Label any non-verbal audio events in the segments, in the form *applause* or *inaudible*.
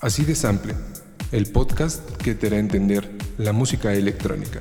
Así de Sample, el podcast que te hará entender la música electrónica.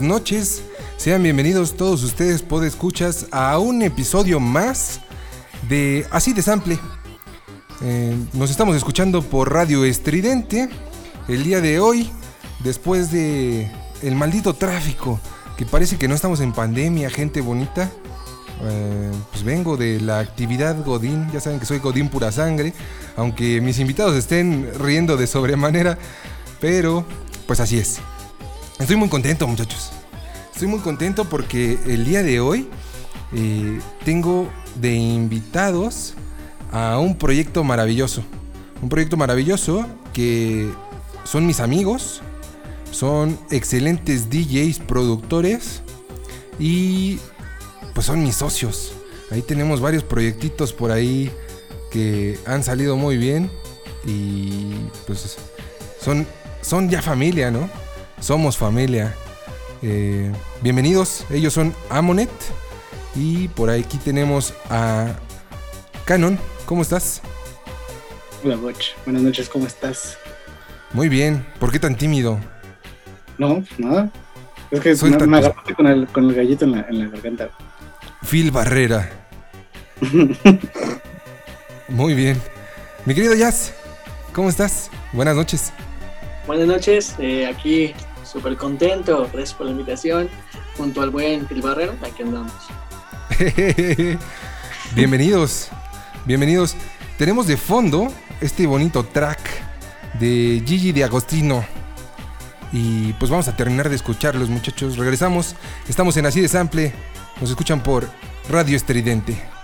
Noches. Sean bienvenidos todos ustedes, podescuchas, a un episodio más de Así de Sample. Eh, nos estamos escuchando por Radio Estridente el día de hoy, después de el maldito tráfico, que parece que no estamos en pandemia, gente bonita. Eh, pues vengo de la actividad Godín, ya saben que soy Godín pura sangre, aunque mis invitados estén riendo de sobremanera, pero pues así es. Estoy muy contento, muchachos. Estoy muy contento porque el día de hoy eh, tengo de invitados a un proyecto maravilloso. Un proyecto maravilloso que son mis amigos, son excelentes DJs, productores y pues son mis socios. Ahí tenemos varios proyectitos por ahí que han salido muy bien y pues son, son ya familia, ¿no? Somos familia. Eh, bienvenidos, ellos son Amonet y por aquí tenemos a Canon. ¿Cómo estás? Hola, Boch. Buenas noches, ¿cómo estás? Muy bien. ¿Por qué tan tímido? No, pues nada. Es que Suelta me, agarraste con el, con el gallito en la, en la garganta. Phil Barrera. *laughs* Muy bien. Mi querido Jazz, ¿cómo estás? Buenas noches. Buenas noches, eh, aquí súper contento, gracias por la invitación, junto al buen Phil Barrero, aquí andamos. *laughs* bienvenidos, bienvenidos. Tenemos de fondo este bonito track de Gigi de Agostino. Y pues vamos a terminar de escucharlos, muchachos. Regresamos. Estamos en Así de Sample. Nos escuchan por Radio Estridente.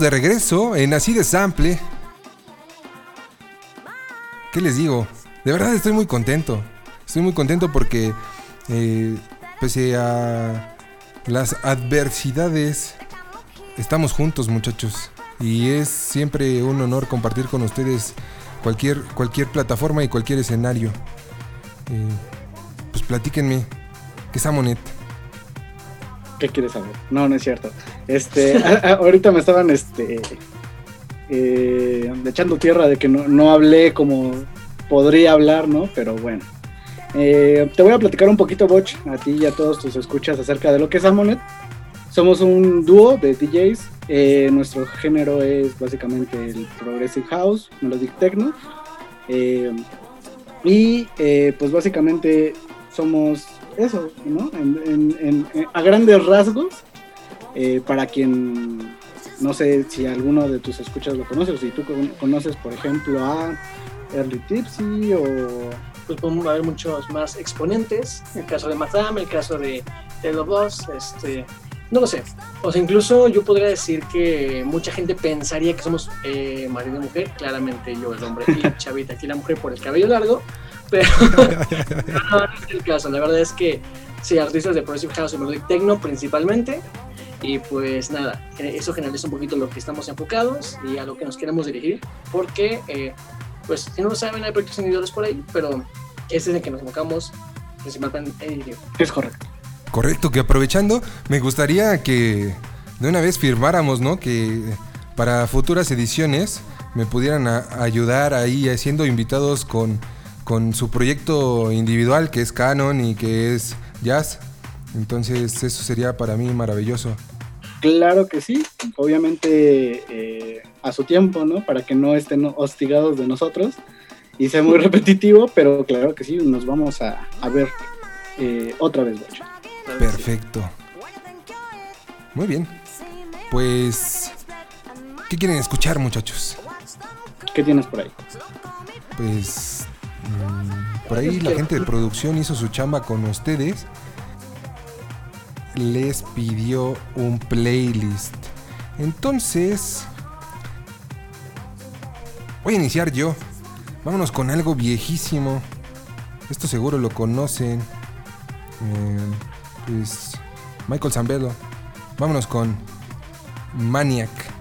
De regreso en Así de Sample. ¿Qué les digo? De verdad estoy muy contento. Estoy muy contento porque eh, pese a las adversidades, estamos juntos muchachos. Y es siempre un honor compartir con ustedes cualquier, cualquier plataforma y cualquier escenario. Eh, pues platíquenme. ¿Qué es Amonet? ¿Qué quieres saber? No, no es cierto. Este, *laughs* ahorita me estaban este, eh, echando tierra de que no, no hablé como podría hablar, ¿no? Pero bueno. Eh, te voy a platicar un poquito, Boch, a ti y a todos tus escuchas acerca de lo que es Amonet. Somos un dúo de DJs. eh, nuestro género es básicamente el Progressive House, Melodic Techno. y pues básicamente somos eso, ¿no? En- en- en- en- a grandes rasgos, eh, para quien, no sé si alguno de tus escuchas lo conoce, o si tú con- conoces, por ejemplo, a Early Tipsy o... Pues podemos haber muchos más exponentes. El caso de Matham, el caso de Telo Boss, este. No lo sé. O sea, incluso yo podría decir que mucha gente pensaría que somos eh, marido y mujer. Claramente yo el hombre y *laughs* Chavita aquí la mujer por el cabello largo. Pero *laughs* *laughs* no, no es el caso. La verdad es que sí, artistas de Progressive House y Melodic Techno principalmente. Y pues nada, eh, eso generaliza un poquito lo que estamos enfocados y a lo que nos queremos dirigir. Porque, eh, pues si no lo saben, hay proyectos individuales por ahí, pero este es el que nos enfocamos principalmente en ello. Es correcto. Correcto, que aprovechando, me gustaría que de una vez firmáramos, ¿no? Que para futuras ediciones me pudieran a- ayudar ahí haciendo invitados con, con su proyecto individual que es Canon y que es Jazz. Entonces eso sería para mí maravilloso. Claro que sí, obviamente eh, a su tiempo, ¿no? Para que no estén hostigados de nosotros y sea muy *laughs* repetitivo, pero claro que sí, nos vamos a, a ver eh, otra vez, Bocho. Perfecto. Muy bien. Pues, ¿qué quieren escuchar muchachos? ¿Qué tienes por ahí? Pues mm, por ahí la gente de producción hizo su chamba con ustedes. Les pidió un playlist. Entonces, voy a iniciar yo. Vámonos con algo viejísimo. Esto seguro lo conocen. Eh, pues Michael Zambello. Vámonos con Maniac.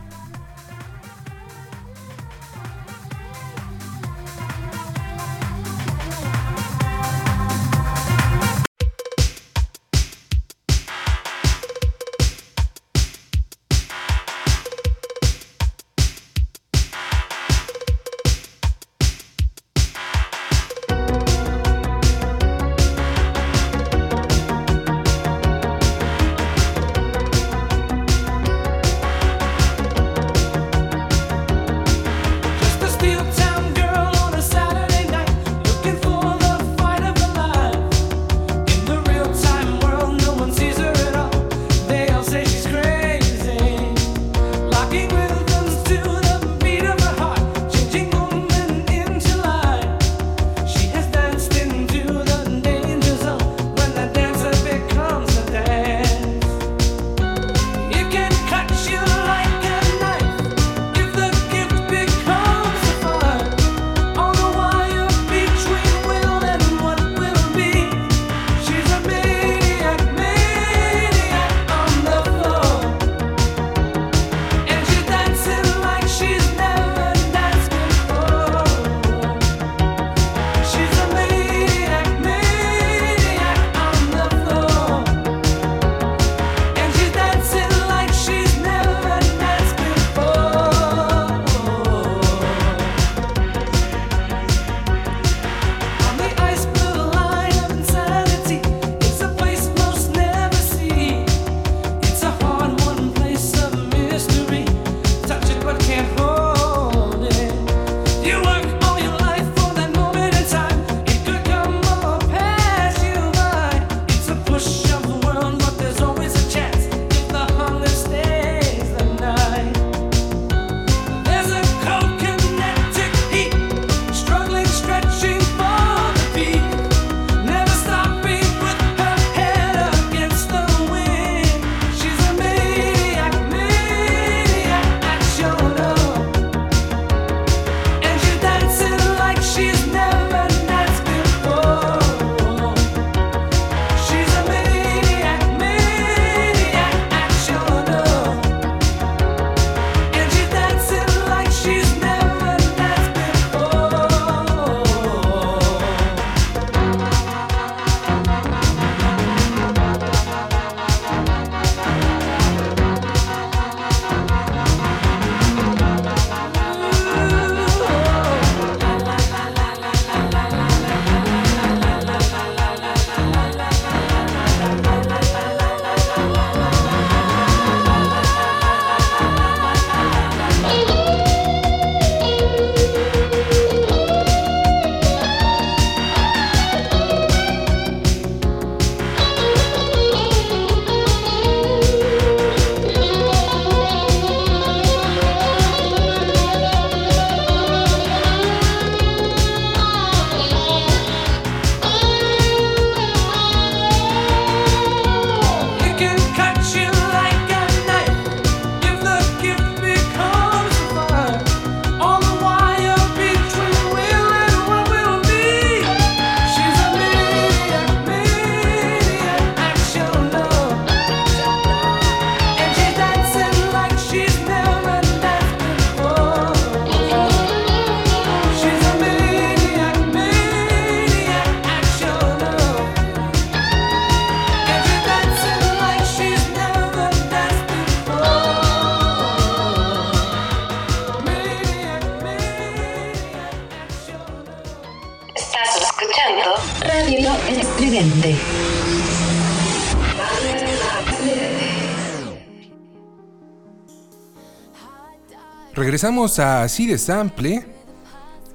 Regresamos a así de sample.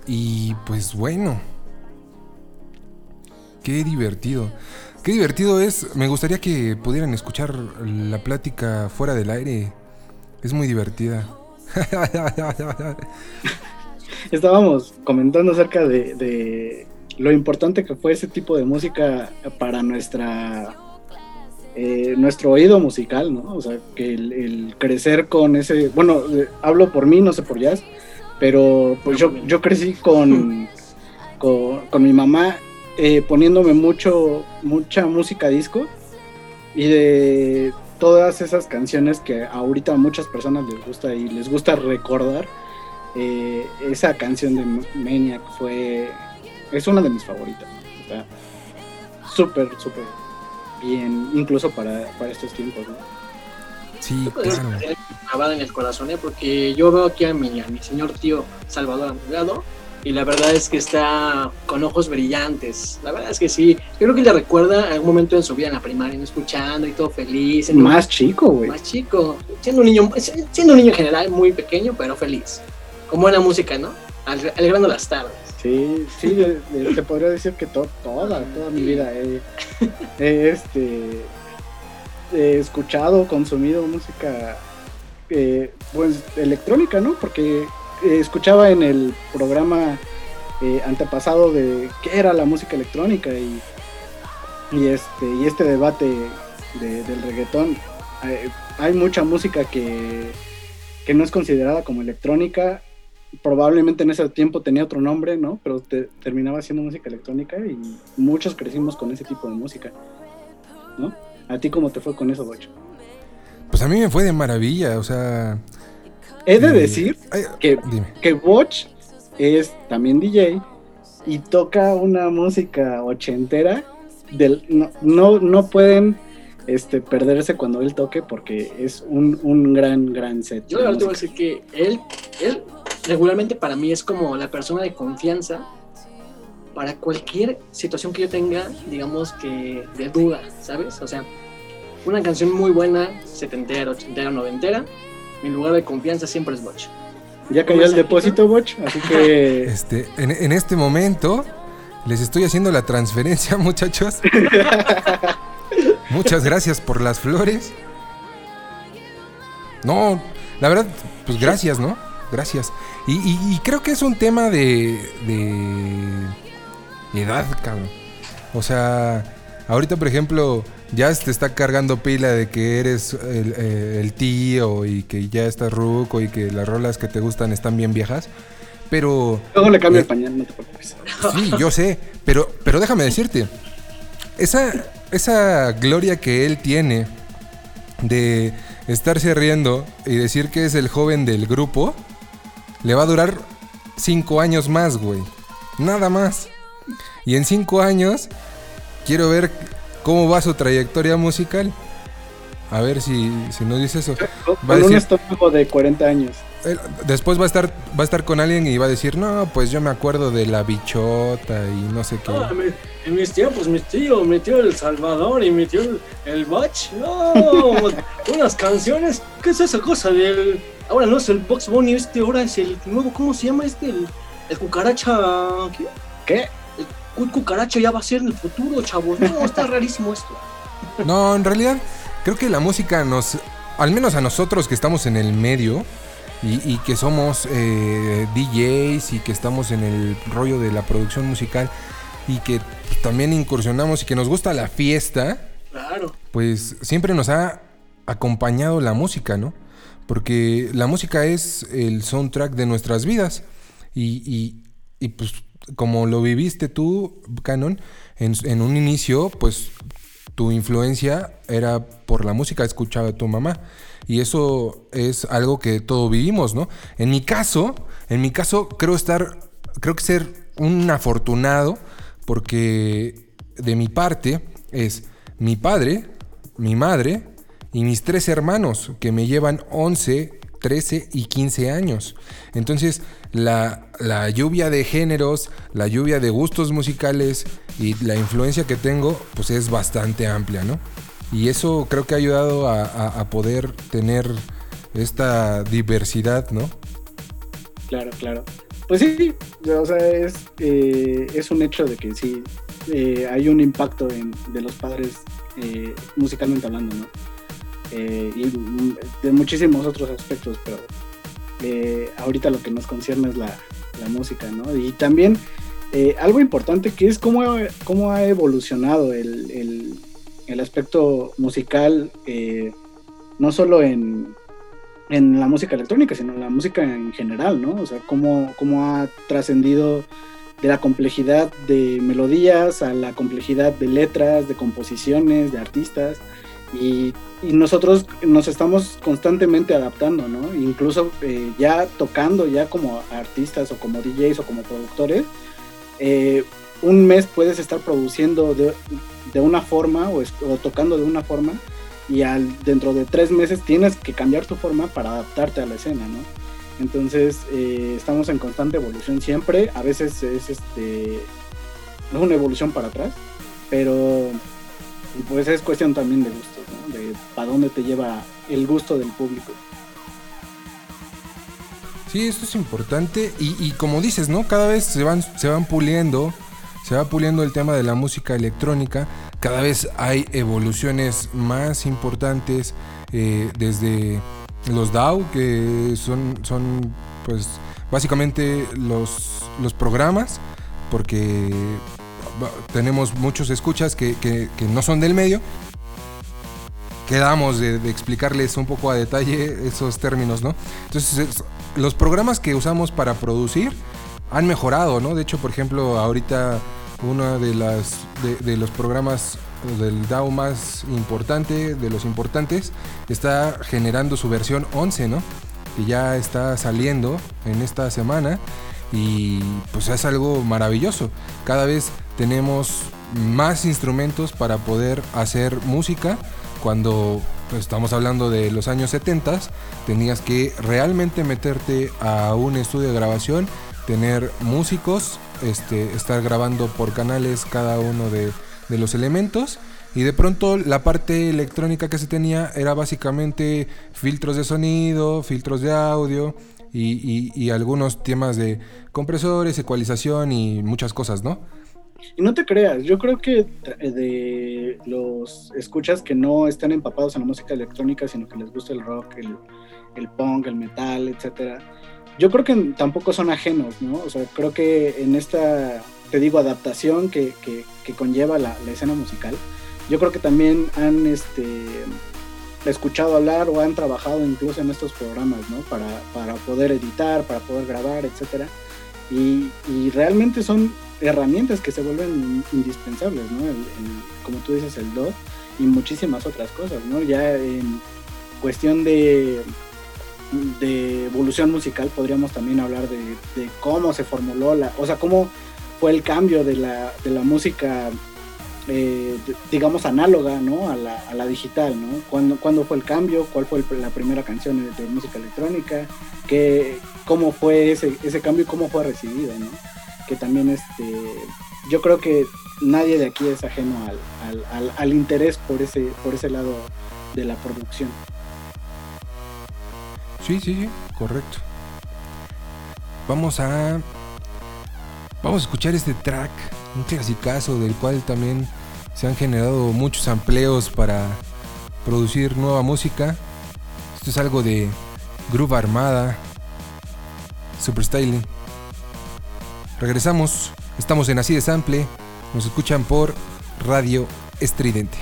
Y pues bueno. Qué divertido. Qué divertido es. Me gustaría que pudieran escuchar la plática fuera del aire. Es muy divertida. *laughs* Estábamos comentando acerca de, de lo importante que fue ese tipo de música para nuestra nuestro oído musical, ¿no? O sea, que el, el crecer con ese, bueno, eh, hablo por mí, no sé por jazz, pero pues yo, yo crecí con, *laughs* con, con mi mamá eh, poniéndome mucho, mucha música disco y de todas esas canciones que ahorita a muchas personas les gusta y les gusta recordar. eh, esa canción de Maniac fue, es una de mis favoritas. ¿no? Está súper, súper bien, incluso para, para estos tiempos. ¿no? Sí, claro. grabada en el corazón, ¿eh? porque yo veo aquí a mi, a mi señor tío Salvador a mi lado y la verdad es que está con ojos brillantes. La verdad es que sí. Yo creo que le recuerda a algún momento en su vida en la primaria, ¿no? escuchando y todo feliz. Más chico, güey. más chico, siendo un niño, siendo un niño en general muy pequeño, pero feliz. Con buena música, ¿no? Al- Alegrando las tardes. Sí, sí, de- *laughs* de- te podría decir que to- toda, toda mi vida he, he, este, he escuchado, consumido música eh, pues electrónica, ¿no? Porque eh, escuchaba en el programa eh, antepasado de qué era la música electrónica y, y este y este debate de- del reggaetón. Eh, hay mucha música que, que no es considerada como electrónica probablemente en ese tiempo tenía otro nombre, ¿no? Pero te- terminaba siendo música electrónica y muchos crecimos con ese tipo de música, ¿no? ¿A ti cómo te fue con eso, Bocho? Pues a mí me fue de maravilla, o sea. He de eh, decir ay, que, Dime. que Botch es también DJ y toca una música ochentera. Del, no, no, no pueden este, perderse cuando él toque porque es un, un gran, gran set. Yo la verdad te voy a decir que él, él regularmente para mí es como la persona de confianza para cualquier situación que yo tenga, digamos que de duda, ¿sabes? O sea, una canción muy buena, setentera, ochentera, noventera, mi lugar de confianza siempre es Botch. Ya cayó el depósito, Botch, así que *laughs* Este, en, en este momento les estoy haciendo la transferencia, *laughs* muchachos. Muchas gracias por las flores. No, la verdad, pues gracias, ¿no? Gracias. Y, y- y creo que es un tema de, de edad, cabrón. O sea, ahorita, por ejemplo, ya te está cargando pila de que eres el, eh, el tío y que ya estás ruco y que las rolas que te gustan están bien viejas. Pero luego le cambio Eh, el pañal, no te preocupes. Sí, yo sé, pero, pero déjame decirte, esa, esa gloria que él tiene de estarse riendo y decir que es el joven del grupo, le va a durar cinco años más, güey. Nada más. Y en cinco años, quiero ver cómo va su trayectoria musical. A ver si, si nos dice eso. Va a Con un decir, estómago de 40 años. después va a estar va a estar con alguien y va a decir, no, pues yo me acuerdo de la bichota y no sé qué. Ah, mi- en mis tiempos, mi tío, mi tío El Salvador y mi tío el, el Bach, no, *laughs* unas canciones, ¿qué es esa cosa del... Ahora no es el Box Bunny, este ahora es el nuevo, ¿cómo se llama este? El, el cucaracha, ¿qué? ¿Qué? El cu- cucaracha ya va a ser en el futuro, chavos, no, está *laughs* rarísimo esto. No, en realidad creo que la música nos, al menos a nosotros que estamos en el medio y, y que somos eh, DJs y que estamos en el rollo de la producción musical y que también incursionamos y que nos gusta la fiesta, Claro, pues siempre nos ha acompañado la música, ¿no? Porque la música es el soundtrack de nuestras vidas. Y, y- pues como lo viviste tú, Canon, en, un inicio, pues tu influencia era por la música escuchada de tu mamá. Y eso es algo que todos vivimos, ¿no? En mi caso, en mi caso, creo estar, creo que ser un afortunado, porque de mi parte es mi padre, mi madre y mis tres hermanos, que me llevan 11 13 y 15 años. Entonces, la, la lluvia de géneros, la lluvia de gustos musicales y la influencia que tengo, pues es bastante amplia, ¿no? Y eso creo que ha ayudado a, a- poder tener esta diversidad, ¿no? Claro, claro. Pues sí, o sea, es, eh, es un hecho de que sí, eh, hay un impacto de los padres eh, musicalmente hablando, ¿no? Eh, y de muchísimos otros aspectos, pero eh, ahorita lo que nos concierne es la, la música, ¿no? Y también eh, algo importante que es cómo, cómo ha evolucionado el, el- el aspecto musical, no solo en, en la música electrónica, sino en la música en general, ¿no? O sea, cómo, cómo ha trascendido de la complejidad de melodías a la complejidad de letras, de composiciones, de artistas. Y, nosotros nos estamos constantemente adaptando, ¿no? Incluso eh, ya tocando, ya como artistas o como DJs o como productores, eh, un mes puedes estar produciendo de, de una forma o, o tocando de una forma y al, dentro de tres meses tienes que cambiar tu forma para adaptarte a la escena, ¿no? Entonces eh, estamos en constante evolución siempre, a veces es este es una evolución para atrás, pero pues es cuestión también de gustos, ¿no? Para dónde te lleva el gusto del público. Sí, esto es importante y, como dices, ¿no? Cada vez se van, se van puliendo, se va puliendo el tema de la música electrónica, cada vez hay evoluciones más importantes eh, desde los DAW, que son, son pues básicamente los, los programas, porque tenemos muchos escuchas que, que- que no son del medio. Quedamos de, de explicarles un poco a detalle esos términos, ¿no? Entonces, es- los programas que usamos para producir han mejorado, ¿no? De hecho, por ejemplo, ahorita uno de, las, los programas del DAO más importante, de los importantes, está generando su versión 11, ¿no? Que ya está saliendo en esta semana y pues es algo maravilloso. Cada vez tenemos más instrumentos para poder hacer música cuando pues, estamos hablando de los años 70 tenías que realmente meterte a un estudio de grabación tener músicos este, estar grabando por canales cada uno de, los elementos y de pronto la parte electrónica que se tenía era básicamente filtros de sonido, filtros de audio y algunos temas de compresores, ecualización y muchas cosas, ¿no? Y no te creas, yo creo que tra- de los escuchas que no están empapados en la música electrónica, sino que les gusta el rock, el, el punk, el metal, etcétera, yo creo que tampoco son ajenos, ¿no? O sea, creo que en esta, te digo, adaptación que, que- que conlleva la, la escena musical, yo creo que también han este, escuchado hablar o han trabajado incluso en estos programas, ¿no? Para, para poder editar, para poder grabar, etcétera. Y, realmente son herramientas que se vuelven indispensables, ¿no? Como tú dices, el DOT y muchísimas otras cosas, ¿no? Ya en cuestión de, de evolución musical podríamos también hablar de, de cómo se formuló la, o sea, cómo fue el cambio de la, de la música, eh, digamos, análoga, ¿no? A la, a la digital, ¿no? ¿Cuándo, cuándo fue el cambio? ¿Cuál fue la primera canción de, de música electrónica? ¿Qué, ¿Cómo fue ese, ese cambio y cómo fue recibido, ¿no? Que también, este, yo creo que nadie de aquí es ajeno al, al, al- al interés por ese, por ese lado de la producción. Sí, sí, sí, correcto. Vamos a. Vamos a escuchar este track, un clasicazo del cual también se han generado muchos empleos para producir nueva música. Esto es algo de Groove Armada, Super Styling. Regresamos, estamos en Así de Sample, nos escuchan por Radio Estridente.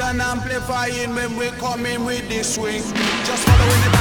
and amplifying when we're coming with this swing. Just following the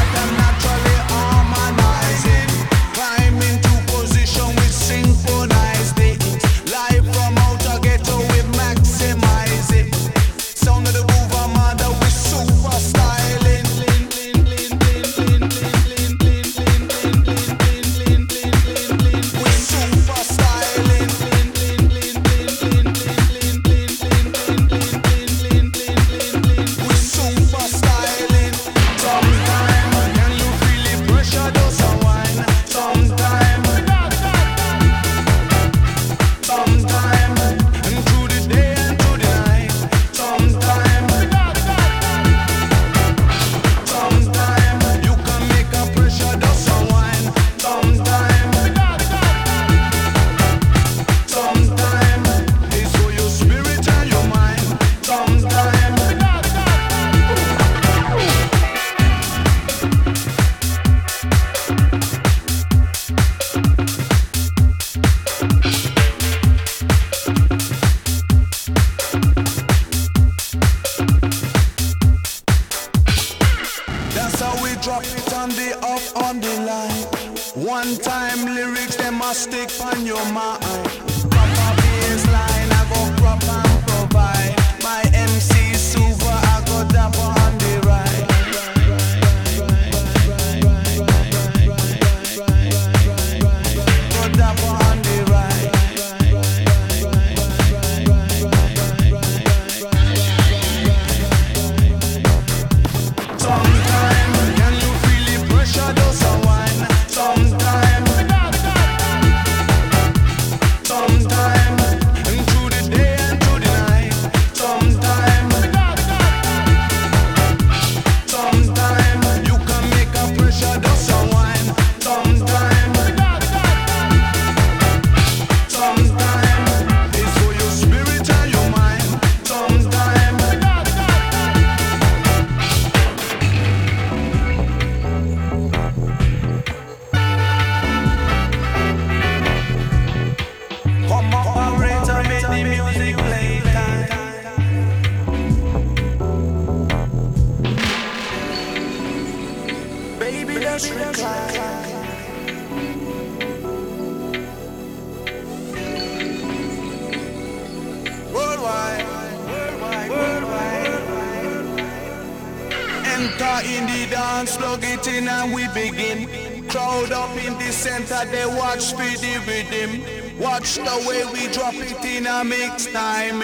Watch the way we drop it in a mix time.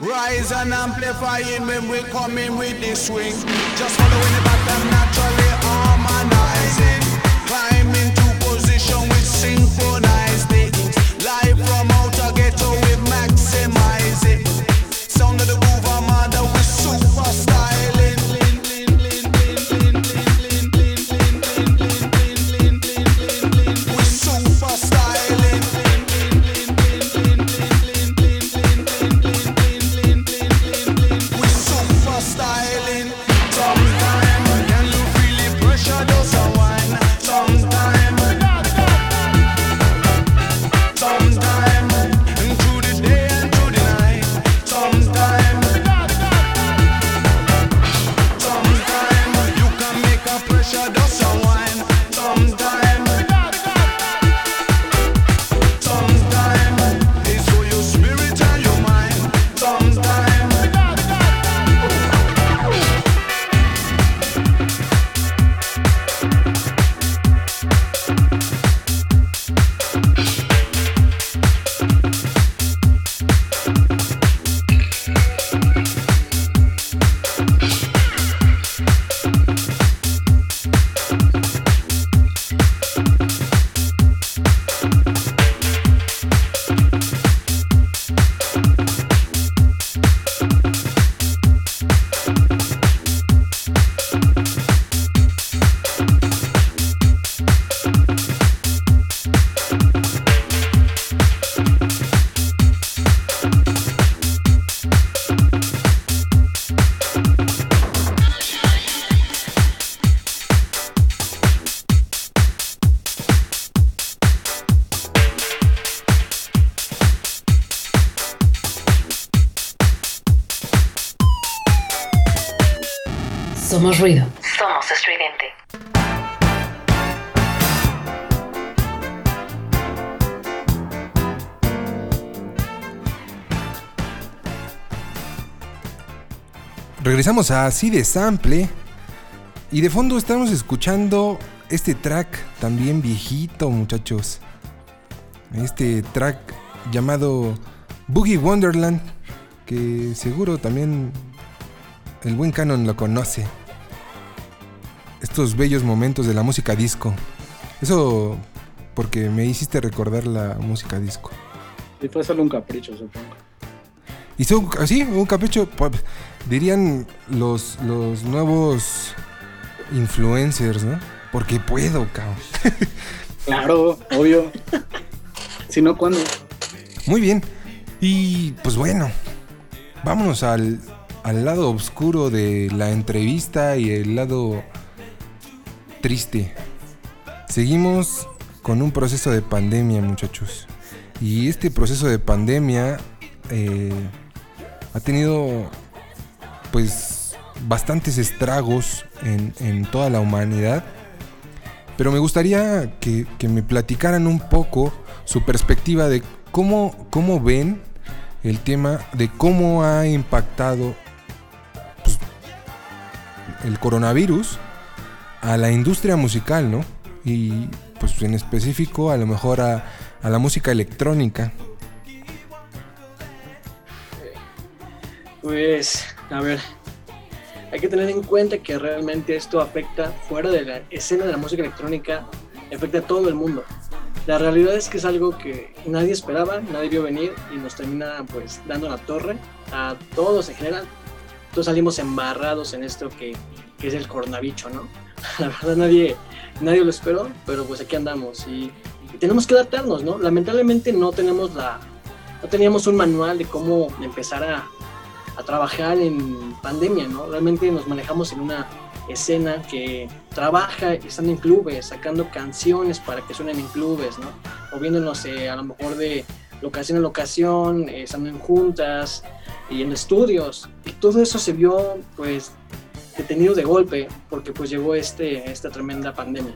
Rise and amplifying when we coming with this swing. Just following the Somos ruido. Somos estridente. Regresamos a así de sample. Y de fondo estamos escuchando este track también viejito, muchachos. Este track llamado Boogie Wonderland. Que seguro también el buen Canon lo conoce. Estos bellos momentos de la música disco. Eso porque me hiciste recordar la música disco. Y fue solo un capricho, supongo. Y son así, un capricho, dirían los, los nuevos influencers, ¿no? Porque puedo, cabrón. *laughs* Claro, obvio. si no, ¿cuándo? Muy bien. Y pues bueno, vámonos al, al lado oscuro de la entrevista y el lado triste. Seguimos con un proceso de pandemia, muchachos. Y este proceso de pandemia eh, ha tenido pues bastantes estragos en, toda la humanidad. Pero me gustaría que, que me platicaran un poco su perspectiva de cómo, cómo ven el tema de cómo ha impactado pues, el coronavirus a la industria musical, ¿no? Y pues en específico a lo mejor a, a la música electrónica. Pues, a ver, hay que tener en cuenta que realmente esto afecta fuera de la escena de la música electrónica, afecta a todo el mundo. La realidad es que es algo que nadie esperaba, nadie vio venir y nos termina pues dando la torre a todos en general. Todos salimos embarrados en esto que, que es el coronavirus, ¿no? *laughs* La verdad nadie, nadie lo esperó, pero pues aquí andamos y, tenemos que adaptarnos, ¿no? Lamentablemente no tenemos la, no teníamos un manual de cómo empezar a, a trabajar en pandemia, ¿no? Realmente nos manejamos en una escena que trabaja estando en clubes, sacando canciones para que suenen en clubes, ¿no? Moviéndonos eh, a lo mejor de locación en locación, eh, estando en juntas y en estudios. Y todo eso se vio, pues, detenido de golpe porque pues llegó este, esta tremenda pandemia.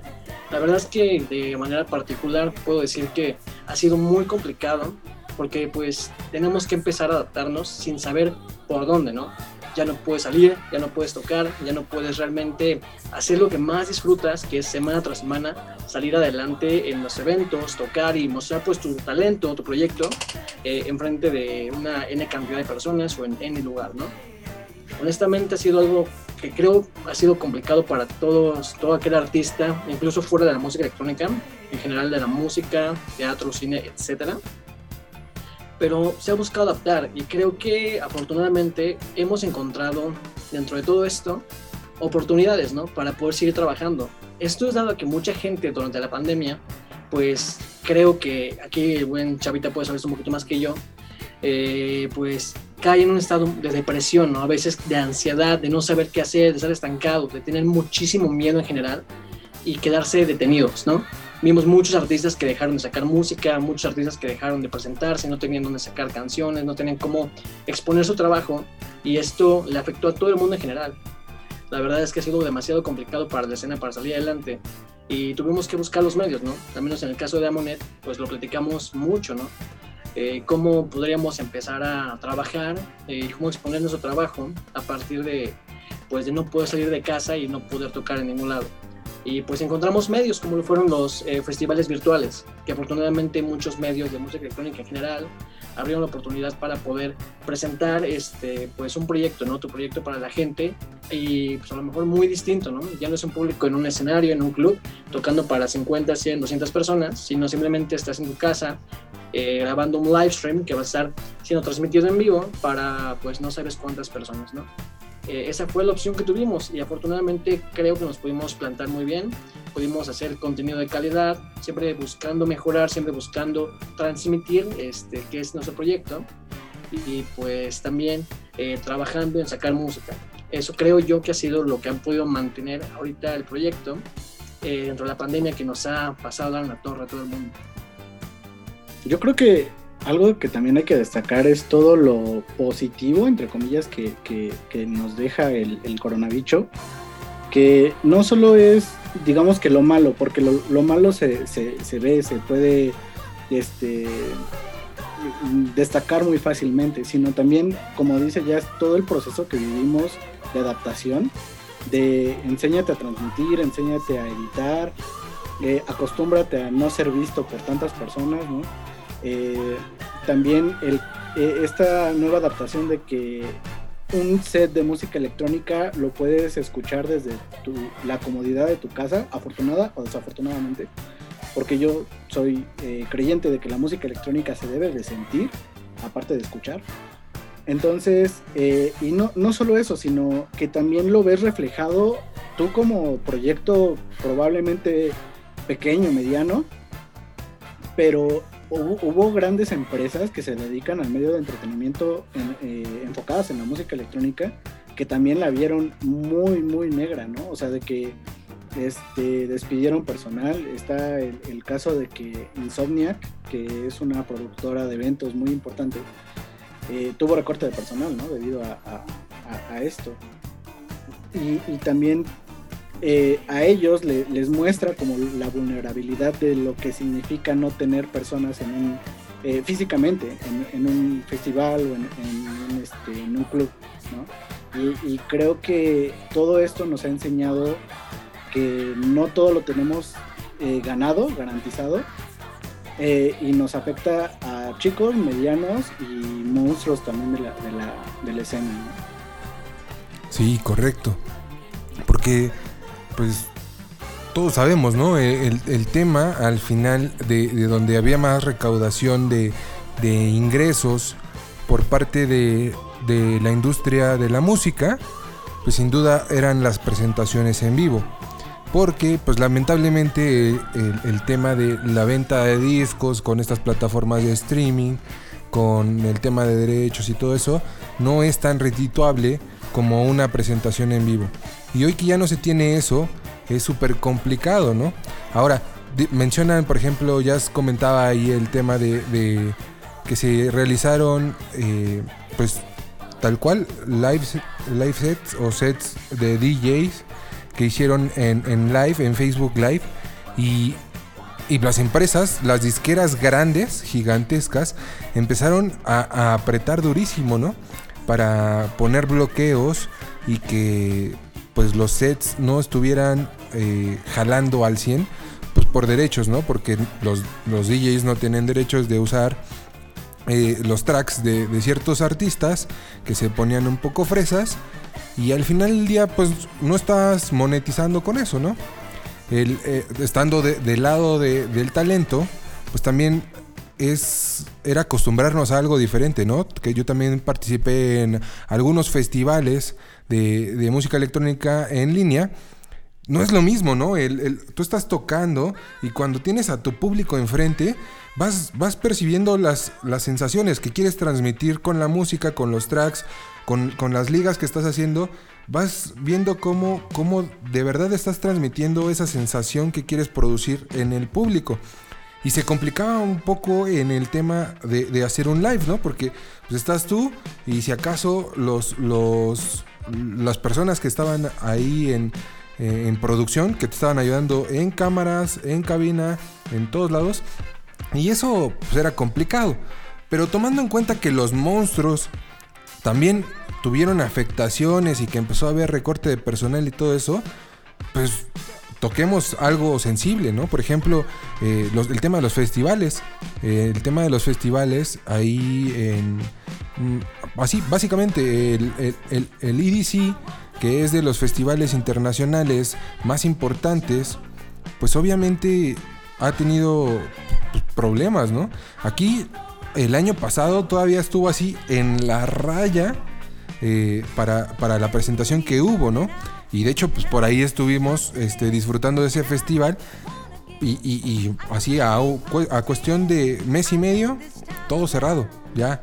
La verdad es que de manera particular puedo decir que ha sido muy complicado porque pues tenemos que empezar a adaptarnos sin saber por dónde, ¿no? Ya no puedes salir, ya no puedes tocar, ya no puedes realmente hacer lo que más disfrutas, que es semana tras semana salir adelante en los eventos, tocar y mostrar pues tu talento, tu proyecto, eh, en frente de una N cantidad de personas o en N lugar, ¿no? Honestamente ha sido algo que creo ha sido complicado para todos, todo aquel artista, incluso fuera de la música electrónica, en general de la música, teatro, cine, etcétera pero se ha buscado adaptar y creo que afortunadamente hemos encontrado dentro de todo esto oportunidades, ¿no? Para poder seguir trabajando. Esto es dado que mucha gente durante la pandemia, pues creo que aquí el buen Chavita puede saber un poquito más que yo, eh, pues cae en un estado de depresión, ¿no? A veces de ansiedad, de no saber qué hacer, de estar estancado, de tener muchísimo miedo en general y quedarse detenidos, ¿no? Vimos muchos artistas que dejaron de sacar música, muchos artistas que dejaron de presentarse, no tenían dónde sacar canciones, no tenían cómo exponer su trabajo y esto le afectó a todo el mundo en general. La verdad es que ha sido demasiado complicado para la escena para salir adelante y tuvimos que buscar los medios, ¿no? Al menos en el caso de Amonet, pues lo platicamos mucho, ¿no? Eh, cómo podríamos empezar a trabajar y cómo exponer nuestro trabajo a partir de, pues, de no poder salir de casa y no poder tocar en ningún lado. Y pues encontramos medios como lo fueron los eh, festivales virtuales, que afortunadamente muchos medios de música electrónica en general abrieron la oportunidad para poder presentar este pues un proyecto, ¿no? Tu proyecto para la gente y pues a lo mejor muy distinto, ¿no? Ya no es un público en un escenario, en un club, tocando para 50, 100, 200 personas, sino simplemente estás en tu casa eh, grabando un live stream que va a estar siendo transmitido en vivo para pues no sabes cuántas personas, ¿no? Eh, esa fue la opción que tuvimos y afortunadamente creo que nos pudimos plantar muy bien, pudimos hacer contenido de calidad, siempre buscando mejorar, siempre buscando transmitir este, qué es nuestro proyecto y pues también eh, trabajando en sacar música. Eso creo yo que ha sido lo que han podido mantener ahorita el proyecto eh, dentro de la pandemia que nos ha pasado a dar una torre a todo el mundo. Yo creo que algo que también hay que destacar es todo lo positivo, entre comillas, que, que, nos deja el, el coronavirus. que no solo es, digamos que lo malo, porque lo, lo malo se, se, se ve, se puede este, destacar muy fácilmente, sino también, como dice ya, es todo el proceso que vivimos de adaptación, de enséñate a transmitir, enséñate a editar, eh, acostúmbrate a no ser visto por tantas personas, ¿no? Eh, también el, eh, esta nueva adaptación de que un set de música electrónica lo puedes escuchar desde tu- la comodidad de tu casa, afortunada o desafortunadamente, porque yo soy eh, creyente de que la música electrónica se debe de sentir, aparte de escuchar. Entonces, eh, y no, no solo eso, sino que también lo ves reflejado tú como proyecto probablemente pequeño, mediano, pero hubo, grandes empresas que se dedican al medio de entretenimiento en- eh, enfocadas en la música electrónica que también la vieron muy, muy negra, ¿no? O sea, de que este, despidieron personal. Está el, caso de que Insomniac, que es una productora de eventos muy importante, eh, tuvo recorte de personal, ¿no? Debido a, esto. Y también eh, a ellos le- les muestra como la vulnerabilidad de lo que significa no tener personas en un, eh, físicamente en, un festival o en, este, un club. Y, creo que todo esto nos ha enseñado que no todo lo tenemos eh, ganado, garantizado, y nos afecta a chicos, medianos y monstruos también de la, de la, de escena. Sí, correcto. Porque, pues, todos sabemos, ¿no? Eh, El, tema al final de, de donde había más recaudación de, de ingresos por parte de, de la industria de la música, pues sin duda eran las presentaciones en vivo. Porque, pues lamentablemente, el, el tema de la venta de discos con estas plataformas de streaming, con el tema de derechos y todo eso, no es tan redituable como una presentación en vivo. Y hoy que ya no se tiene eso, es súper complicado, ¿no? Ahora, mencionan, por ejemplo, ya comentaba ahí el tema de, que se realizaron, eh, pues, tal cual, live, live sets o sets de DJs que hicieron en, en live, en Facebook Live, y, y las empresas, las disqueras grandes, gigantescas, empezaron a apretar durísimo, ¿no? Para poner bloqueos y que pues los sets no estuvieran eh, jalando al 100, pues por derechos, ¿no? Porque los, los DJs no tienen derechos de usar eh, los tracks de, de ciertos artistas que se ponían un poco fresas y al final del día pues no estás monetizando con eso, ¿no? El, eh, estando de- del lado de- del talento, pues también es era acostumbrarnos a algo diferente, ¿no? Que yo también participé en algunos festivales de, música electrónica en línea. No es lo mismo, ¿no? Tú estás tocando y cuando tienes a tu público enfrente, vas, vas percibiendo las, las sensaciones que quieres transmitir con la música, con los tracks, con, con las ligas que estás haciendo. Vas viendo cómo, cómo de verdad estás transmitiendo esa sensación que quieres producir en el público. Y se complicaba un poco en el tema de, de hacer un live, ¿no? Porque pues, estás tú y si acaso los, los, las personas que estaban ahí en, eh, en producción, que te estaban ayudando en cámaras, en cabina, en todos lados. Y eso pues, era complicado. Pero tomando en cuenta que los monstruos también tuvieron afectaciones y que empezó a haber recorte de personal y todo eso, pues toquemos algo sensible, ¿no? Por ejemplo, eh, el tema de los festivales. Eh, el tema de los festivales, ahí en... mm, Así, básicamente, el, el- el- EDC, que es de los festivales internacionales más importantes, pues obviamente ha tenido pues, problemas, ¿no? Aquí el año pasado todavía estuvo así en la raya eh, para, para la presentación que hubo, ¿no? Y de hecho, pues por ahí estuvimos este, disfrutando de ese festival. Y, así a cuestión de mes y medio, todo cerrado, ya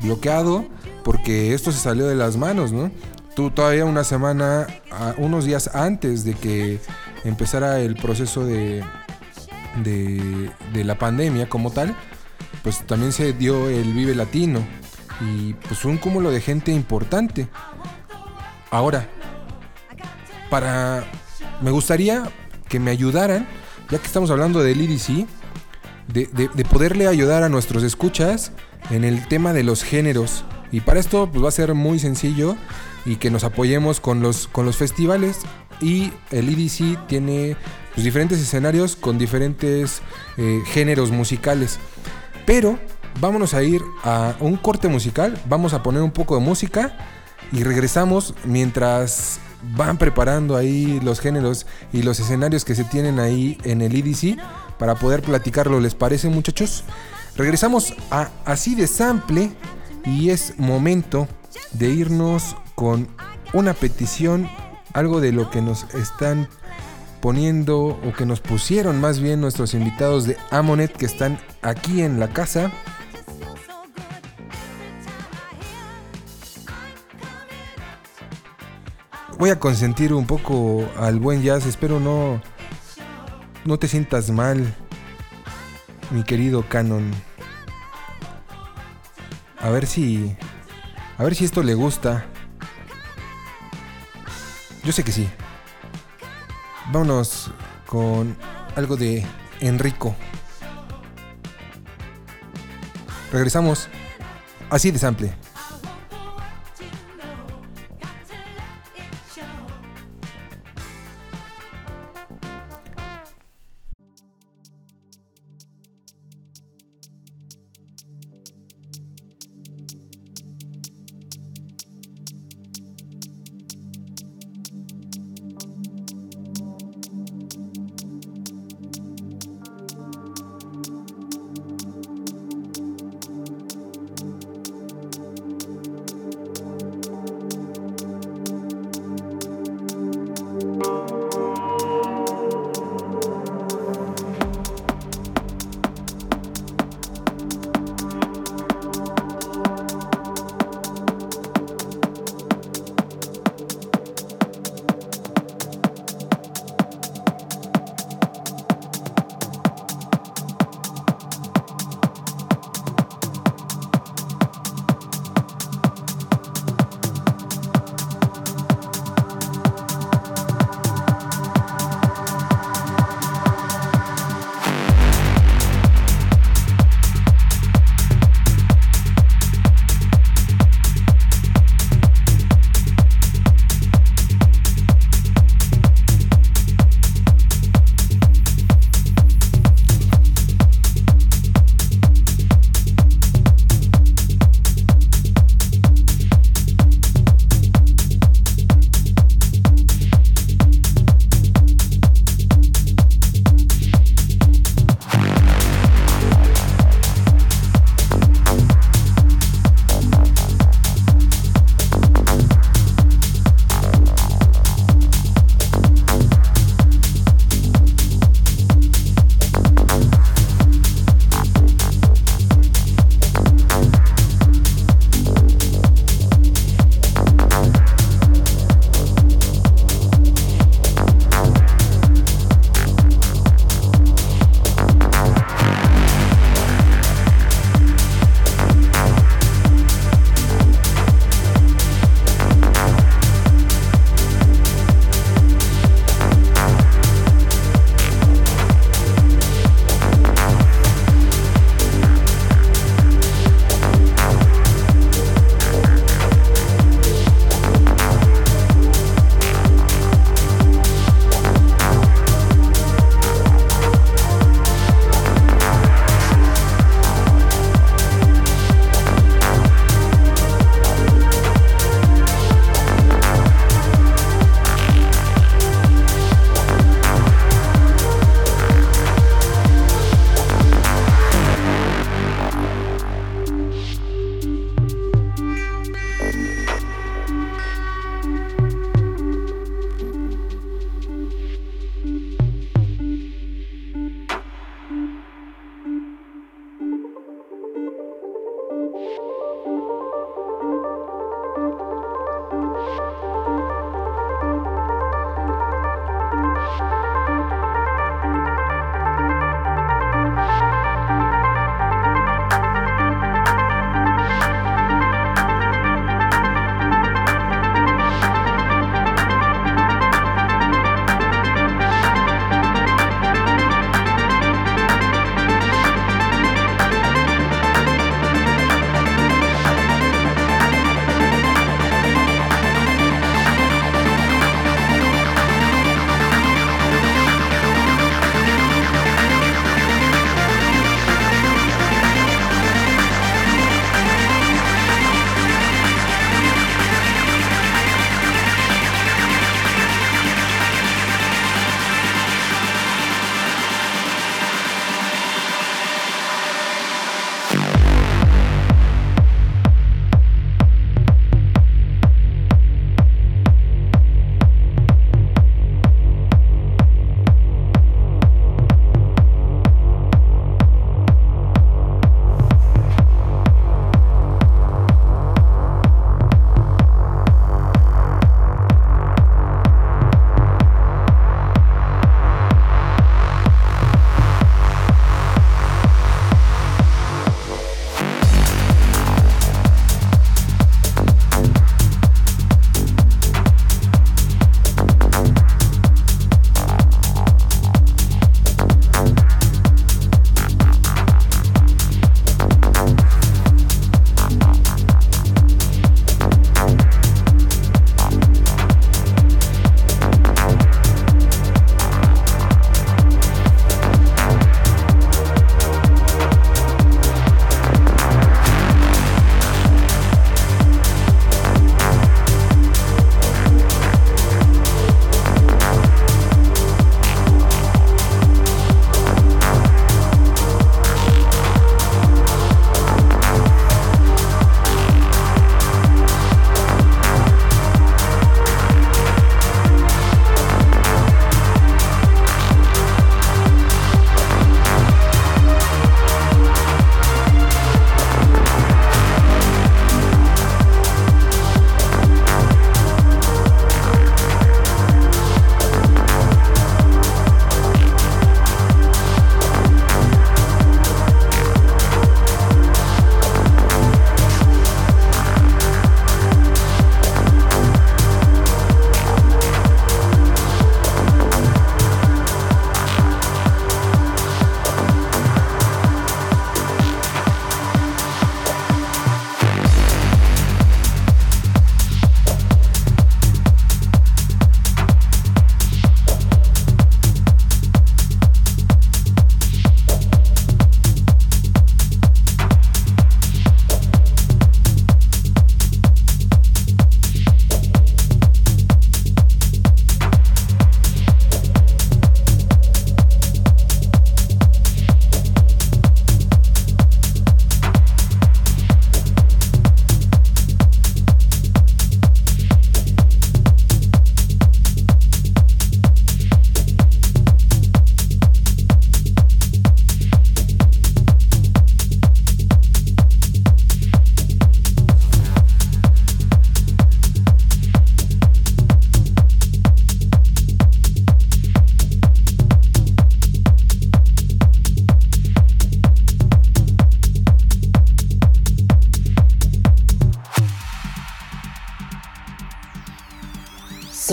bloqueado, porque esto se salió de las manos, ¿no? Tú todavía una semana, unos días antes de que empezara el proceso de, de, la pandemia como tal, pues también se dio el Vive Latino y pues un cúmulo de gente importante. Ahora, para... Me gustaría que me ayudaran, ya que estamos hablando del EDC, de, de- de poderle ayudar a nuestros escuchas en el tema de los géneros. Y para esto pues, va a ser muy sencillo y que nos apoyemos con los, con los festivales. Y el EDC tiene pues, diferentes escenarios con diferentes eh, géneros musicales. Pero vámonos a ir a un corte musical, vamos a poner un poco de música y regresamos mientras van preparando ahí los géneros y los escenarios que se tienen ahí en el EDC para poder platicarlo. ¿Les parece muchachos? Regresamos a así de sample y es momento de irnos con una petición, algo de lo que nos están poniendo o que nos pusieron más bien nuestros invitados de Amonet que están aquí en la casa. Voy a consentir un poco al buen jazz, espero no no te sientas mal, mi querido Canon. A ver si a ver si esto le gusta. Yo sé que sí. Vámonos con algo de Enrico. Regresamos así de sample.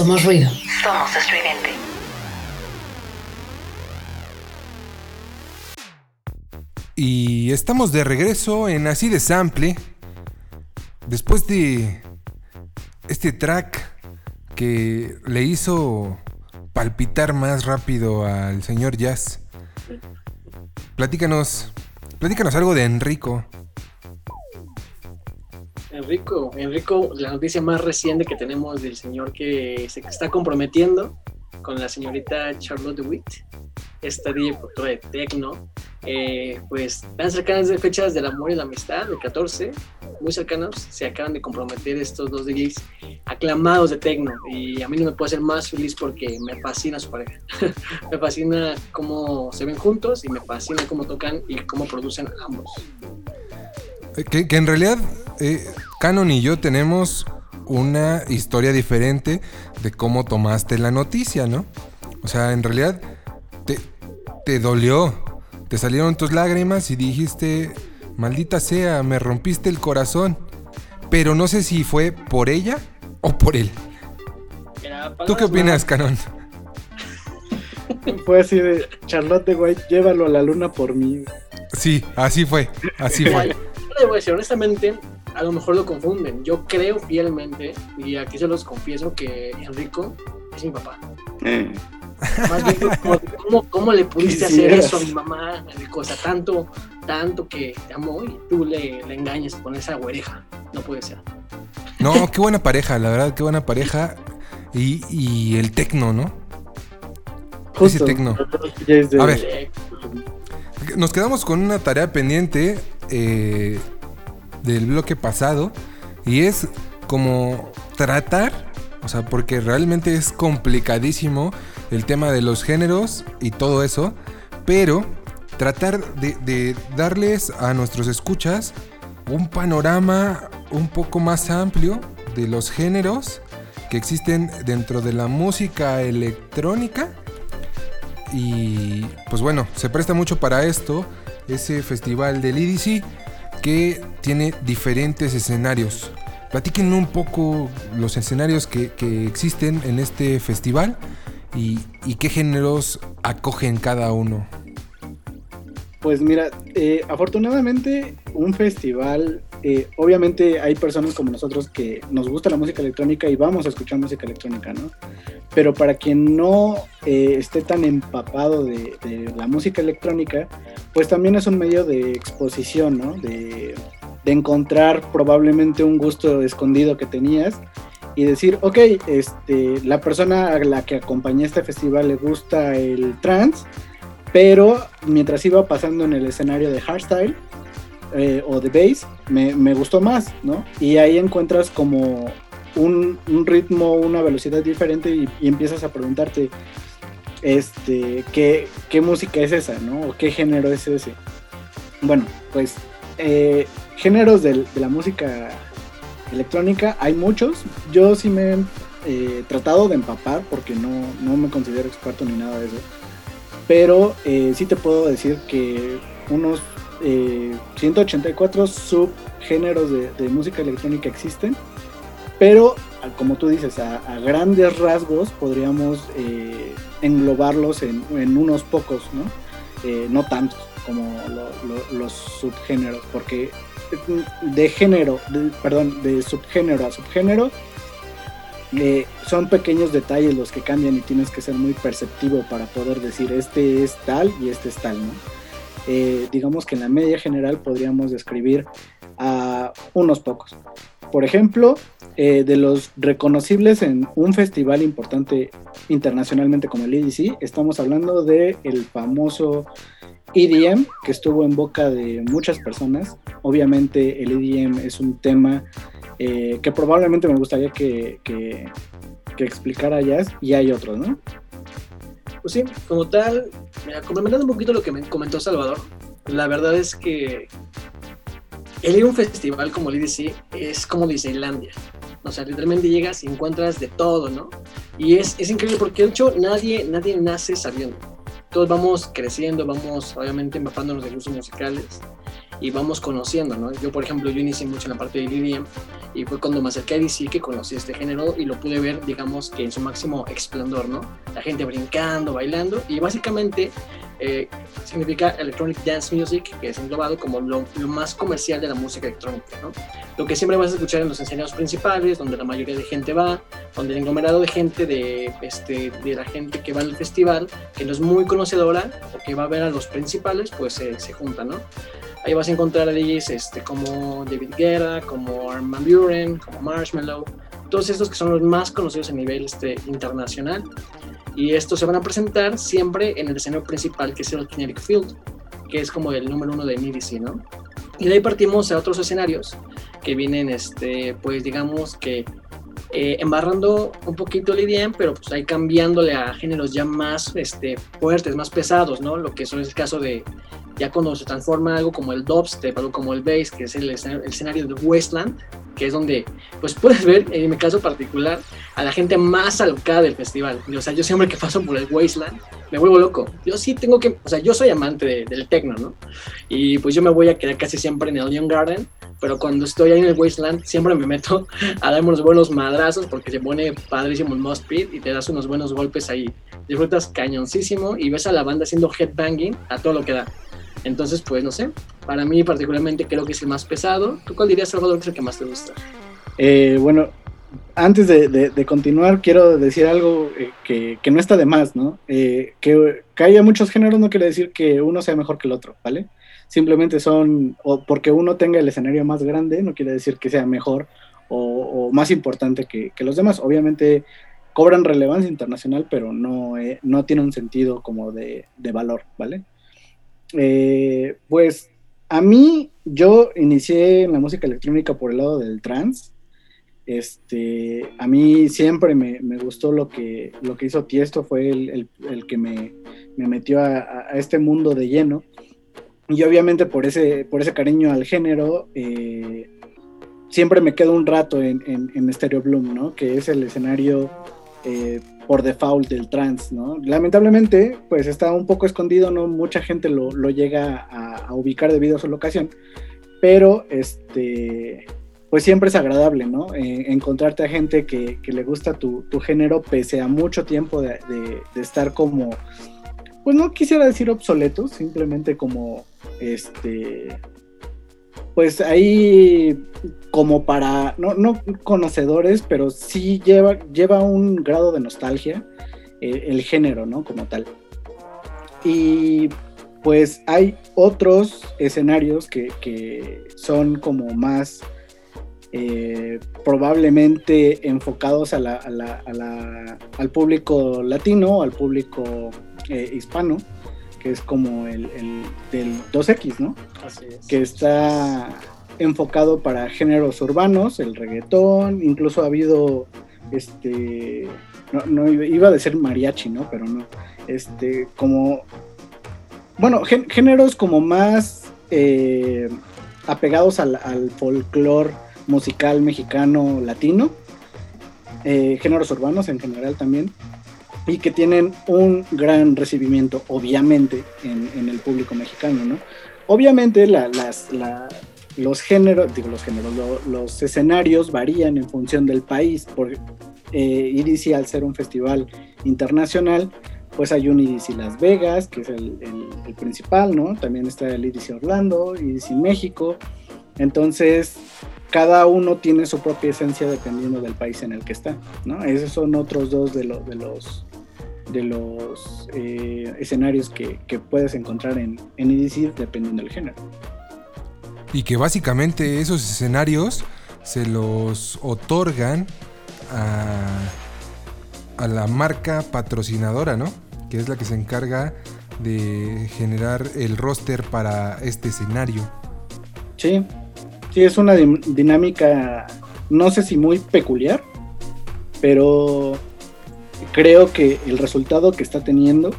Somos ruido. Somos estridente. Y estamos de regreso en Así de Sample. Después de este track que le hizo palpitar más rápido al señor Jazz. Platícanos, platícanos algo de Enrico. Enrico, la noticia más reciente que tenemos del señor que se está comprometiendo con la señorita Charlotte DeWitt, esta DJ productora de Tecno, eh, pues tan cercanas de fechas del amor y la amistad, el 14, muy cercanos, se acaban de comprometer estos dos DJs aclamados de Tecno y a mí no me puedo hacer más feliz porque me fascina su pareja, *laughs* me fascina cómo se ven juntos y me fascina cómo tocan y cómo producen ambos. Eh, Que, que en realidad eh, Canon y yo tenemos una historia diferente de cómo tomaste la noticia, ¿no? O sea, en realidad te, te dolió, te salieron tus lágrimas y dijiste, maldita sea, me rompiste el corazón. Pero no sé si fue por ella o por él. ¿Tú qué opinas, Canon? Fue así de Charlotte White, llévalo a la luna por mí. Sí, así fue, así fue. Yo le voy a decir, honestamente, a lo mejor lo confunden. Yo creo fielmente, y aquí se los confieso, que Enrico es mi papá. Eh, Más bien, ¿cómo, cómo le pudiste hacer eso a mi mamá, Enrico? O sea, tanto, tanto que te amo y tú le, le engañas con esa güereja. No puede ser. No, qué buena pareja, la verdad, qué buena pareja. Y, y el tecno, ¿no? Ese tecno. A ver. Nos quedamos con una tarea pendiente eh, del bloque pasado y es como tratar, o sea, porque realmente es complicadísimo el tema de los géneros y todo eso, pero tratar de, de darles a nuestros escuchas un panorama un poco más amplio de los géneros que existen dentro de la música electrónica. Y pues bueno, se presta mucho para esto, ese festival del EDC que tiene diferentes escenarios. Platiquen un poco los escenarios que, que existen en este festival y, y qué géneros acogen cada uno. Pues mira, eh, afortunadamente un festival, eh, obviamente hay personas como nosotros que nos gusta la música electrónica y vamos a escuchar música electrónica, ¿no? Pero para quien no eh, esté tan empapado de, la música electrónica, pues también es un medio de exposición, ¿no? De, encontrar probablemente un gusto escondido que tenías y decir, ok, este, la persona a la que acompañé este festival le gusta el trance, pero mientras iba pasando en el escenario de hardstyle eh, o de bass, me, me gustó más, ¿no? Y ahí encuentras como un, un ritmo, una velocidad diferente y, y empiezas a preguntarte, este, ¿qué, qué música es esa, ¿no? O qué género es ese. Bueno, pues eh, géneros del- de, la música electrónica hay muchos. Yo sí me he eh, tratado de empapar porque no, no me considero experto ni nada de eso. Pero eh, sí te puedo decir que unos eh, 184 subgéneros de, música electrónica existen. Pero, como tú dices, a, grandes rasgos podríamos eh, englobarlos en, unos pocos, ¿no? Eh, no tantos como lo- lo- los subgéneros, porque de género, perdón, de subgénero a subgénero, eh, son pequeños detalles los que cambian y tienes que ser muy perceptivo para poder decir este es tal y este es tal, ¿no? Eh, digamos que en la media general podríamos describir a unos pocos. Por ejemplo, eh, de los reconocibles en un festival importante internacionalmente como el EDC, estamos hablando de el famoso EDM que estuvo en boca de muchas personas. Obviamente el EDM es un tema eh, que probablemente me gustaría que, que, que explicara Jazz y hay otros, ¿no? Pues sí, como tal, complementando un poquito lo que me comentó Salvador, la verdad es que el ir a un festival como el EDC es como Disneylandia. O sea, literalmente llegas y encuentras de todo, ¿no? Y es, es increíble porque de hecho nadie, nadie nace sabiendo. Todos vamos creciendo, vamos obviamente empapándonos de gustos musicales y vamos conociendo, ¿no? Yo, por ejemplo, yo inicié mucho en la parte de EDM y fue cuando me acerqué a DC que conocí este género y lo pude ver, digamos que en su máximo esplendor, ¿no? La gente brincando, bailando y básicamente eh, significa Electronic Dance Music, que es englobado como lo, lo más comercial de la música electrónica, ¿no? Lo que siempre vas a escuchar en los escenarios principales, donde la mayoría de gente va, donde el englomerado de gente, de, este, de la gente que va al festival, que no es muy conocedora o que va a ver a los principales, pues se se juntan, ¿no? Ahí vas a encontrar a DJs este, como David Guerra, como Armin Van Buren, como Marshmallow, todos estos que son los más conocidos a nivel este, internacional. Y estos se van a presentar siempre en el escenario principal, que es el Kinetic Field, que es como el número uno de MIDC, ¿no? Y de ahí partimos a otros escenarios que vienen, este, pues digamos que eh, embarrando un poquito el EDM, pero pues ahí cambiándole a géneros ya más este, fuertes, más pesados, ¿no? Lo que son es el caso de ya cuando se transforma algo como el dubstep, algo como el bass, que es el, escena- el escenario de Wasteland, que es donde pues puedes ver, en mi caso particular, a la gente más alocada del festival. Y, o sea, yo siempre que paso por el Wasteland me vuelvo loco. Yo sí tengo que, o sea, yo soy amante de- del techno, ¿no? Y pues yo me voy a quedar casi siempre en el Neon Garden, pero cuando estoy ahí en el Wasteland siempre me meto a darme unos buenos madrazos porque se pone padrísimo el Moss Pit y te das unos buenos golpes ahí. Disfrutas cañoncísimo y ves a la banda haciendo headbanging a todo lo que da. Entonces, pues no sé, para mí particularmente creo que es el más pesado. ¿Tú cuál dirías, Salvador, que es el que más te gusta? Eh, bueno, antes de, continuar, quiero decir algo eh, que, que no está de más, ¿no? Eh, que, que haya muchos géneros no quiere decir que uno sea mejor que el otro, ¿vale? Simplemente son, o porque uno tenga el escenario más grande, no quiere decir que sea mejor o, o más importante que, que los demás. Obviamente cobran relevancia internacional, pero no, eh, no tiene un sentido como de, de valor, ¿vale? Eh, pues a mí, yo inicié en la música electrónica por el lado del trance. Este, a mí siempre me, me gustó lo que, lo que hizo Tiesto, fue el, el- que me, me metió a este mundo de lleno. Y obviamente por ese, por ese cariño al género, eh, siempre me quedo un rato en, en, en Stereo Bloom, ¿no? Que es el escenario eh, por default del trance, ¿no? Lamentablemente, pues está un poco escondido, no mucha gente lo, lo llega a, ubicar debido a su locación, pero este, pues siempre es agradable, ¿no? Eh, encontrarte a gente que, que le gusta tu, tu género pese a mucho tiempo de, de- de estar como, pues no quisiera decir obsoletos, simplemente como, este, pues ahí como para, no, no conocedores, pero sí lleva, lleva un grado de nostalgia eh, el género, ¿no? Como tal. Y pues hay otros escenarios que, que son como más eh, probablemente enfocados a la- a la- a la- al público latino, al público eh, hispano, que es como el, el del 2X, ¿no? Así es. que está enfocado para géneros urbanos, el reggaetón, incluso ha habido este no, no iba- a decir mariachi, ¿no? Pero no. Este, como bueno, gén- géneros como más eh, apegados al, al folclore musical mexicano latino, eh, géneros urbanos en general también, y que tienen un gran recibimiento, obviamente, en, en el público mexicano, ¿no? Obviamente la- las, la- los géneros, digo los géneros, lo- los escenarios varían en función del país. Por, eh, al ser un festival internacional, pues hay un EDC Las Vegas, que es el, el- el principal, ¿no? También está el EDC Orlando, EDC México. Entonces, cada uno tiene su propia esencia dependiendo del país en el que está, ¿no? Esos son otros dos de, lo- de los de los eh, escenarios que, que puedes encontrar en, en EDC dependiendo del género. Y que básicamente esos escenarios se los otorgan a, a la marca patrocinadora, ¿no? Que es la que se encarga de generar el roster para este escenario. Sí, sí, es una dinámica, no sé si muy peculiar, pero creo que el resultado que está teniendo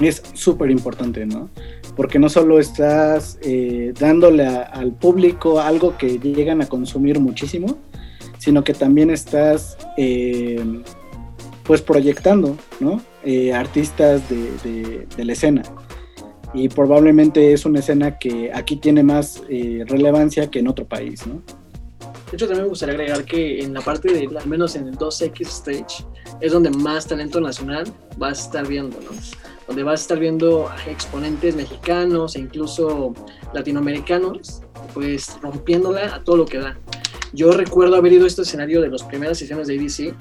es súper importante, ¿no? Porque no solo estás eh, dándole al público algo que llegan a consumir muchísimo, sino que también estás eh, pues proyectando, ¿no? Eh, artistas de, la escena y probablemente es una escena que aquí tiene más relevancia que en otro país, ¿no? De hecho, también me gustaría agregar que en la parte de, al menos en el 2X Stage, es donde más talento nacional vas a estar viendo, ¿no? Donde vas a estar viendo a exponentes mexicanos e incluso latinoamericanos, pues rompiéndola a todo lo que da. Yo recuerdo haber ido a este escenario de las primeras sesiones de ABC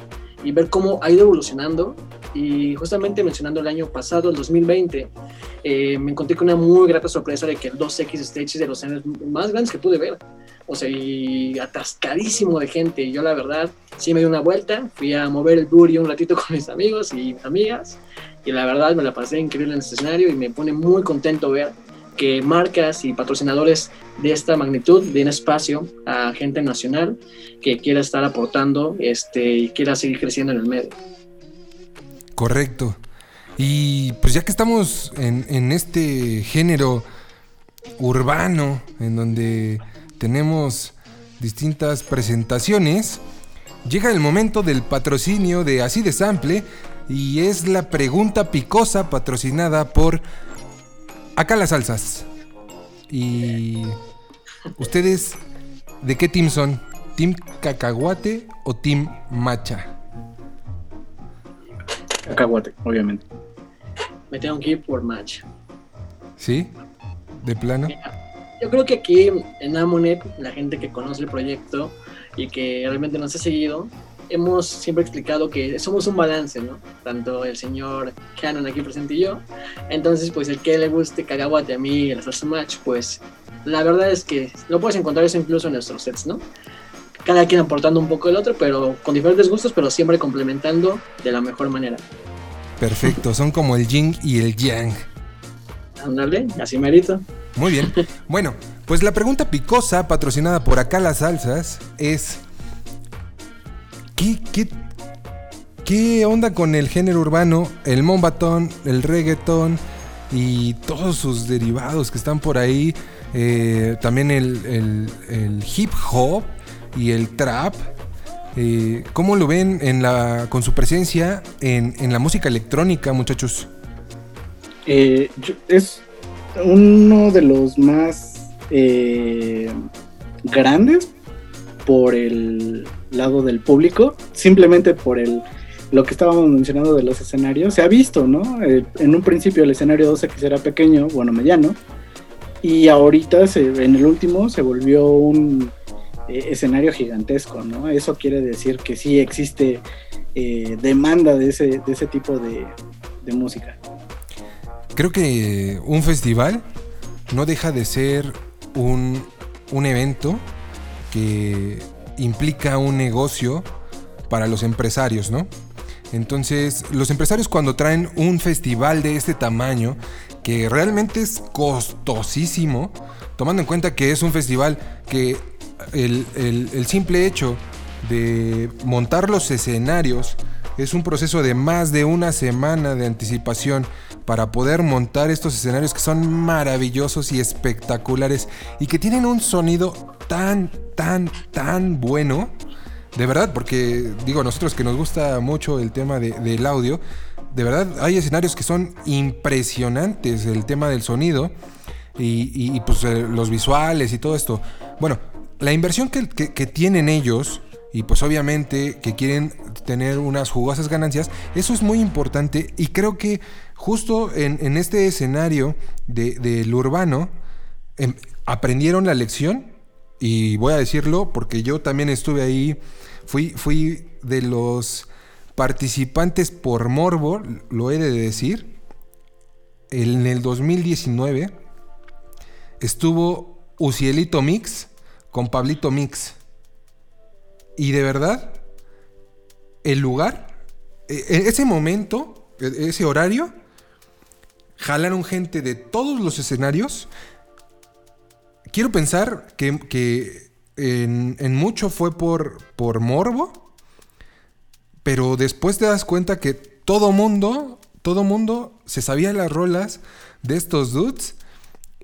y ver cómo ha ido evolucionando. Y justamente mencionando el año pasado, el 2020, eh, me encontré con una muy grata sorpresa de que el 2X Stage es de los escenarios más grandes que pude ver. O sea, y atascadísimo de gente. Y yo, la verdad, sí me di una vuelta. Fui a mover el booty un ratito *laughs* con mis amigos y amigas. Y la verdad, me la pasé increíble en este escenario y me pone muy contento ver que marcas y patrocinadores de esta magnitud den espacio a gente nacional que quiera estar aportando este, y quiera seguir creciendo en el medio. Correcto. Y pues ya que estamos en este género urbano, en donde tenemos distintas presentaciones, llega el momento del patrocinio de Así de Sample y es la pregunta picosa patrocinada por Acá las Salsas. Y ustedes, ¿de qué team son? ¿Team Cacahuate o Team Macha? Cacahuate, obviamente. Me tengo que ir por match. ¿Sí? ¿De plano? Yo creo que aquí en Amonet, la gente que conoce el proyecto y que realmente nos ha seguido, hemos siempre explicado que somos un balance, ¿no? Tanto el señor Canon aquí presente y yo. Entonces, pues el que le guste Cacahuate a mí, el salsa match, pues la verdad es que lo puedes encontrar eso incluso en nuestros sets, ¿no? Cada quien aportando un poco del otro, pero con diferentes gustos, pero siempre complementando de la mejor manera. Perfecto, son como el yin y el yang. Ándale, así merito. Muy bien. *laughs* Bueno, pues la pregunta picosa, patrocinada por acá las salsas, es... ¿Qué, qué, qué onda con el género urbano, el mombatón, el reggaetón y todos sus derivados que están por ahí? Eh, también el, el- el hip hop y el trap. Eh, ¿Cómo lo ven en la, con su presencia en, en la música electrónica, muchachos? Eh, yo- es uno de los más eh, grandes por el lado del público, simplemente por el lo que estábamos mencionando de los escenarios. Se ha visto, ¿no? Eh, en un principio el escenario 2X era pequeño, bueno, mediano, y ahorita se- en el último se volvió un eh, escenario gigantesco, ¿no? Eso quiere decir que sí existe eh, demanda de ese, de ese tipo de música. Creo que un festival no deja de ser un, un evento que implica un negocio para los empresarios, ¿no? Entonces, los empresarios cuando traen un festival de este tamaño, que realmente es costosísimo, tomando en cuenta que es un festival que el, el- el simple hecho de montar los escenarios es un proceso de más de una semana de anticipación para poder montar estos escenarios que son maravillosos y espectaculares y que tienen un sonido tan, tan, tan bueno. De verdad, porque digo, nosotros que nos gusta mucho el tema de- del audio, de verdad hay escenarios que son impresionantes, el tema del sonido y, pues eh, los visuales y todo esto. Bueno, la inversión que- que tienen ellos y pues obviamente que quieren tener unas jugosas ganancias, eso es muy importante y creo que justo en, en este escenario de- del urbano em, aprendieron la lección y voy a decirlo porque yo también estuve ahí, fui, fui de los participantes por morbo, lo he de decir, en el 2019 estuvo Ucielito Mix con Pablito Mix. Y de verdad, el lugar, e- e- ese momento, e- ese horario, jalaron gente de todos los escenarios. Quiero pensar que, en, en mucho fue por, por morbo, pero después te das cuenta que todo mundo, todo mundo se sabía las rolas de estos dudes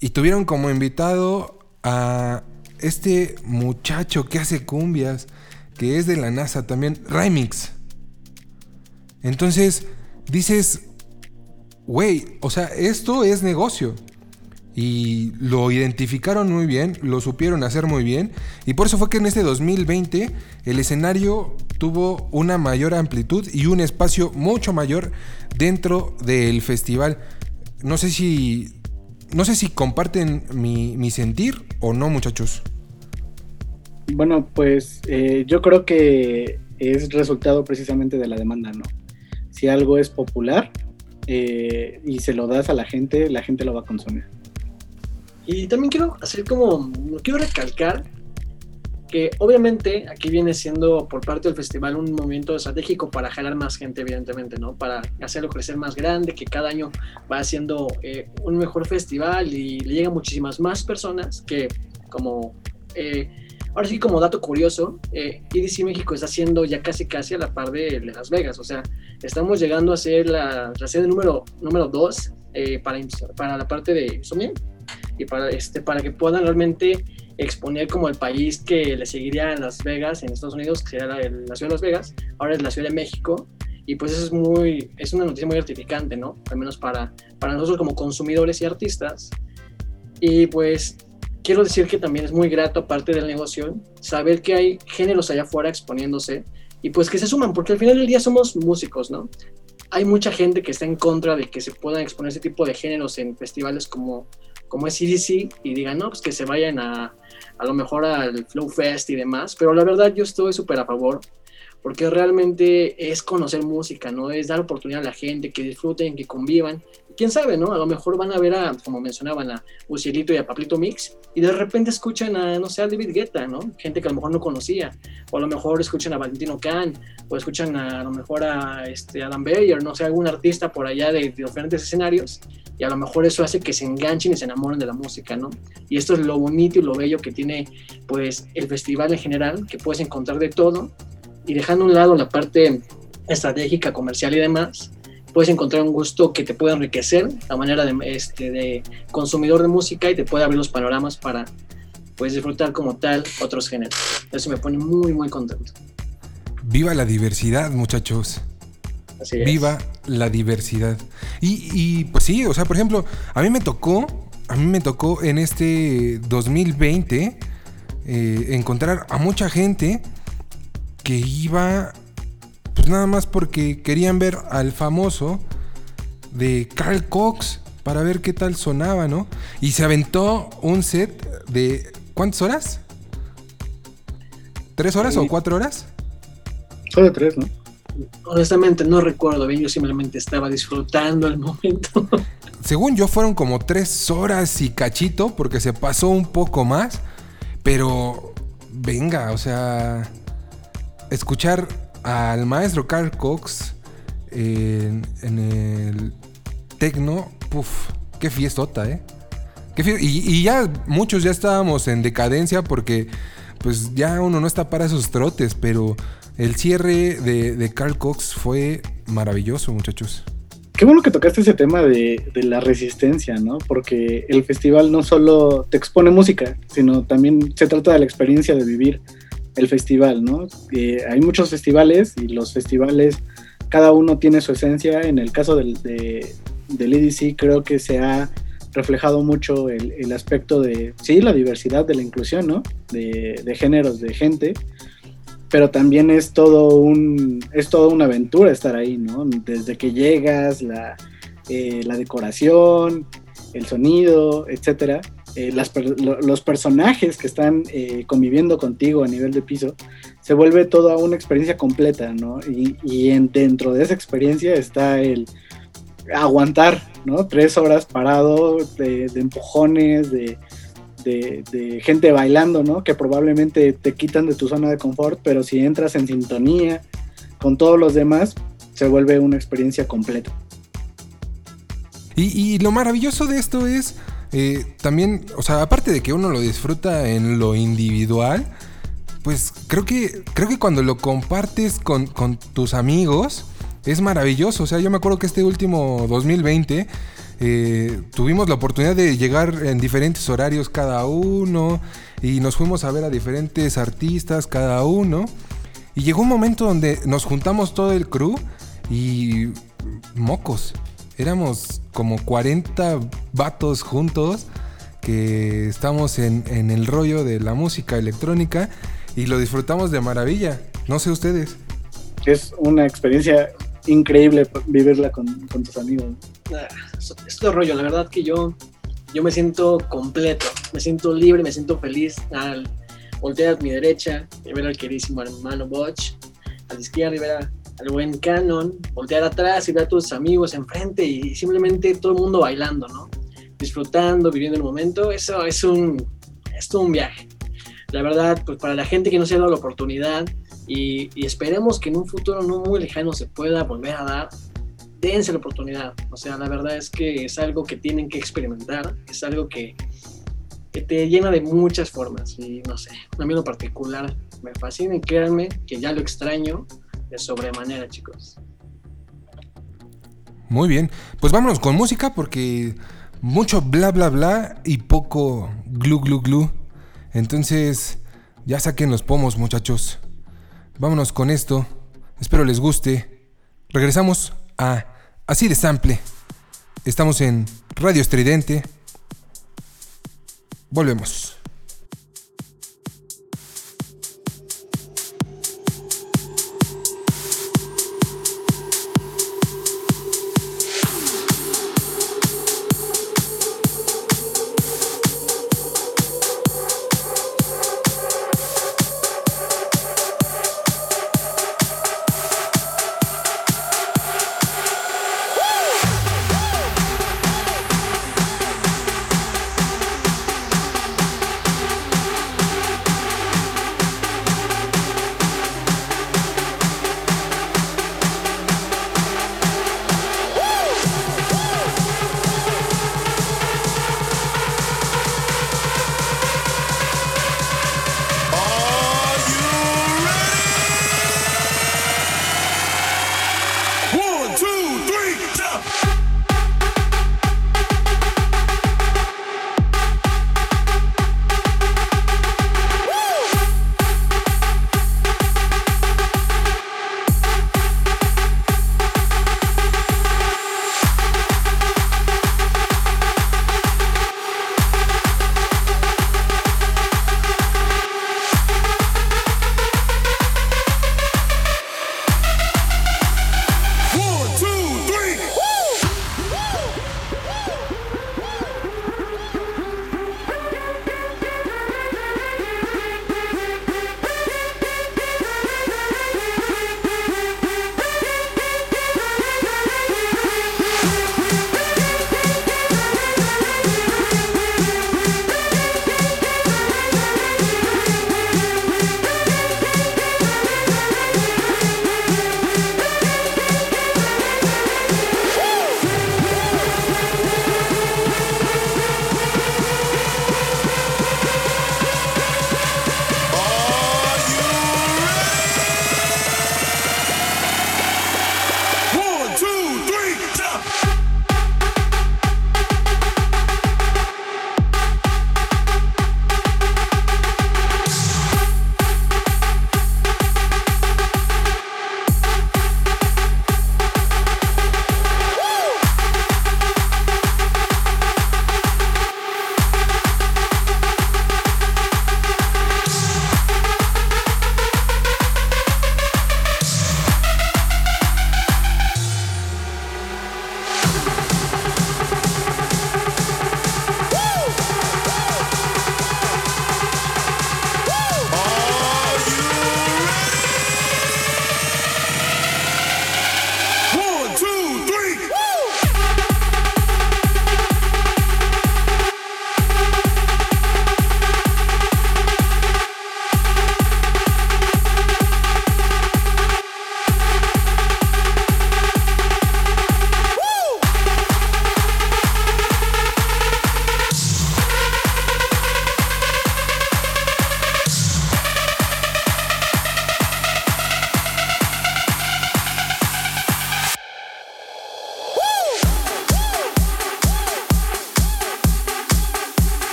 y tuvieron como invitado a este muchacho que hace cumbias, que es de la NASA también, Rymix. Entonces, dices, güey, o sea, esto es negocio. y lo identificaron muy bien, lo supieron hacer muy bien y por eso fue que en este 2020 el escenario tuvo una mayor amplitud y un espacio mucho mayor dentro del festival. No sé si no sé si comparten mi, mi sentir o no, muchachos. Bueno, pues eh, yo creo que es resultado precisamente de la demanda, ¿no? Si algo es popular eh, y se lo das a la gente, la gente lo va a consumir. Y también quiero hacer como, quiero recalcar que obviamente aquí viene siendo por parte del festival un movimiento estratégico para jalar más gente, evidentemente, ¿no? Para hacerlo crecer más grande, que cada año va haciendo eh, un mejor festival y le llegan muchísimas más personas que como... eh, ahora sí, como dato curioso, eh, EDC México está haciendo ya casi casi a la par de, de Las Vegas, o sea, estamos llegando a ser la, la sede número 2 número eh, para, para la parte de Insomnia y para, este, para que puedan realmente exponer como el país que le seguiría en Las Vegas, en Estados Unidos, que sería la, la ciudad de Las Vegas, ahora es la Ciudad de México, y pues eso es muy, es una noticia muy gratificante, ¿no? Al menos para, para nosotros como consumidores y artistas. Y pues quiero decir que también es muy grato, aparte del negocio, saber que hay géneros allá afuera exponiéndose y pues que se suman, porque al final del día somos músicos, ¿no? Hay mucha gente que está en contra de que se puedan exponer ese tipo de géneros en festivales como, como es CDC y digan, no, pues que se vayan a, a lo mejor al Flow Fest y demás, pero la verdad yo estoy súper a favor porque realmente es conocer música, ¿no? Es dar oportunidad a la gente, que disfruten, que convivan. Quién sabe, ¿no? A lo mejor van a ver a, como mencionaban, a Ucielito y a Pablito Mix y de repente escuchan a, no sé, a David Guetta, ¿no? Gente que a lo mejor no conocía. O a lo mejor escuchan a Valentino Can, o escuchan a, lo mejor a este, Adam Beyer, no sé, algún artista por allá de, de diferentes escenarios. Y a lo mejor eso hace que se enganchen y se enamoren de la música, ¿no? Y esto es lo bonito y lo bello que tiene, pues, el festival en general, que puedes encontrar de todo y dejando a un lado la parte estratégica, comercial y demás, puedes encontrar un gusto que te puede enriquecer a manera de, este, de consumidor de música y te puede abrir los panoramas para pues, disfrutar como tal otros géneros. Eso me pone muy, muy contento. Viva la diversidad, muchachos. Así es. Viva la diversidad. Y, y, pues sí, o sea, por ejemplo, a mí me tocó, a mí me tocó en este 2020 eh, encontrar a mucha gente que iba, pues nada más porque querían ver al famoso de Carl Cox para ver qué tal sonaba, ¿no? Y se aventó un set de, ¿cuántas horas? ¿Tres horas o cuatro horas? Solo tres, ¿no? Honestamente no recuerdo bien, yo simplemente estaba disfrutando el momento. *laughs* Según yo fueron como tres horas y cachito, porque se pasó un poco más. Pero venga, o sea, escuchar al maestro Carl Cox en, el tecno, puf, qué fiestota, ¿eh? Y, ya muchos ya estábamos en decadencia porque pues ya uno no está para esos trotes, pero el cierre de, Carl Cox fue maravilloso, muchachos. Qué bueno que tocaste ese tema de la resistencia, ¿no? Porque el festival no solo te expone música, sino también se trata de la experiencia de vivir el festival, ¿no? Hay muchos festivales y los festivales, cada uno tiene su esencia. En el caso del, de, del EDC creo que se ha reflejado mucho el, el aspecto de, sí, la diversidad, de la inclusión, ¿no? De, de géneros, de gente pero también es todo un es toda una aventura estar ahí, ¿no? Desde que llegas, la, eh, la decoración, el sonido, etcétera, eh, los personajes que están eh, conviviendo contigo a nivel de piso, se vuelve toda una experiencia completa, ¿no? Y, y en- dentro de esa experiencia está el aguantar, ¿no? Tres horas parado, de, empujones, de, gente bailando, ¿no? Que probablemente te quitan de tu zona de confort, pero si entras en sintonía con todos los demás, se vuelve una experiencia completa. Y lo maravilloso de esto es eh, también, o sea, aparte de que uno lo disfruta en lo individual, pues creo que, creo que cuando lo compartes con, tus amigos es maravilloso. O sea, yo me acuerdo que este último 2020 eh, tuvimos la oportunidad de llegar en diferentes horarios cada uno y nos fuimos a ver a diferentes artistas cada uno. Y llegó un momento donde nos juntamos todo el crew y mocos. Éramos como 40 vatos juntos que estamos en, en el rollo de la música electrónica y lo disfrutamos de maravilla. No sé ustedes. Es una experiencia increíble vivirla con, con tus amigos. Ah, Es es todo rollo, la verdad que yo, yo me siento completo, me siento libre, me siento feliz al voltear a mi derecha y ver al queridísimo hermano Botch, a la izquierda y ver a- al buen Canon, voltear atrás y ver a tus amigos enfrente y simplemente todo el mundo bailando, ¿no? Disfrutando, viviendo el momento, eso es un, es todo un viaje. La verdad, pues para la gente que no se ha dado la oportunidad y, y esperemos que en un futuro no muy lejano se pueda volver a dar, dense la oportunidad. O sea, la verdad es que es algo que tienen que experimentar, es algo que, que te llena de muchas formas. Y no sé, a mí en lo particular me fascina y créanme que ya lo extraño de sobremanera, chicos. Muy bien. Pues vámonos con música porque mucho bla bla bla y poco glu glu glu. Entonces, ya saquen los pomos, muchachos. Vámonos con esto. Espero les guste. Regresamos a Así de Sample. Estamos en Radio Estridente. Volvemos.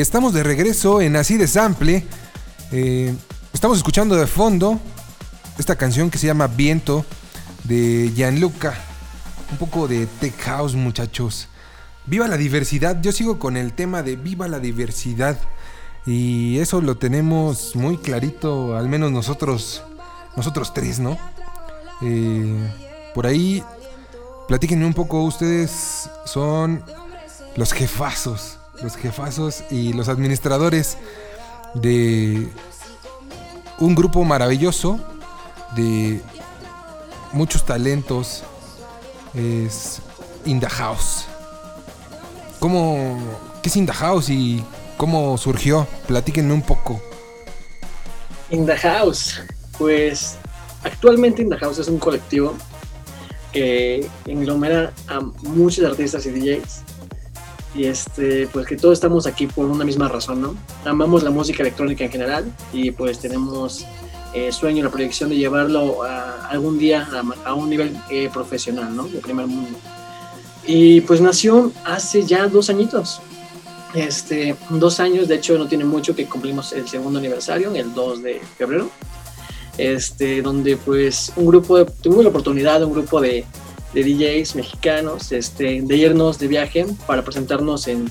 Estamos de regreso en Así de Sample. Eh, estamos escuchando de fondo esta canción que se llama Viento de Gianluca. Un poco de tech house, muchachos. Viva la diversidad. Yo sigo con el tema de viva la diversidad. Y eso lo tenemos muy clarito, al menos nosotros, nosotros tres, ¿no? Eh, por ahí, platíquenme un poco, ustedes son los jefazos, los jefazos y los administradores de un grupo maravilloso de muchos talentos. Es In the House. ¿Cómo, ¿Qué es In the House y cómo surgió? Platíquenme un poco. In the House, pues actualmente In the House es un colectivo que englomera a muchos artistas y DJs. Y este, pues que todos estamos aquí por una misma razón, ¿no? Amamos la música electrónica en general y pues tenemos eh, sueño, la proyección de llevarlo a, algún día a, a un nivel eh, profesional, ¿no? De primer mundo. Y pues nació hace ya dos añitos. Este, dos años, de hecho no tiene mucho que cumplimos el segundo aniversario, el 2 de febrero. Este, donde pues un grupo, de, tuvimos la oportunidad, un grupo de, de DJs mexicanos, este, de irnos de viaje para presentarnos en,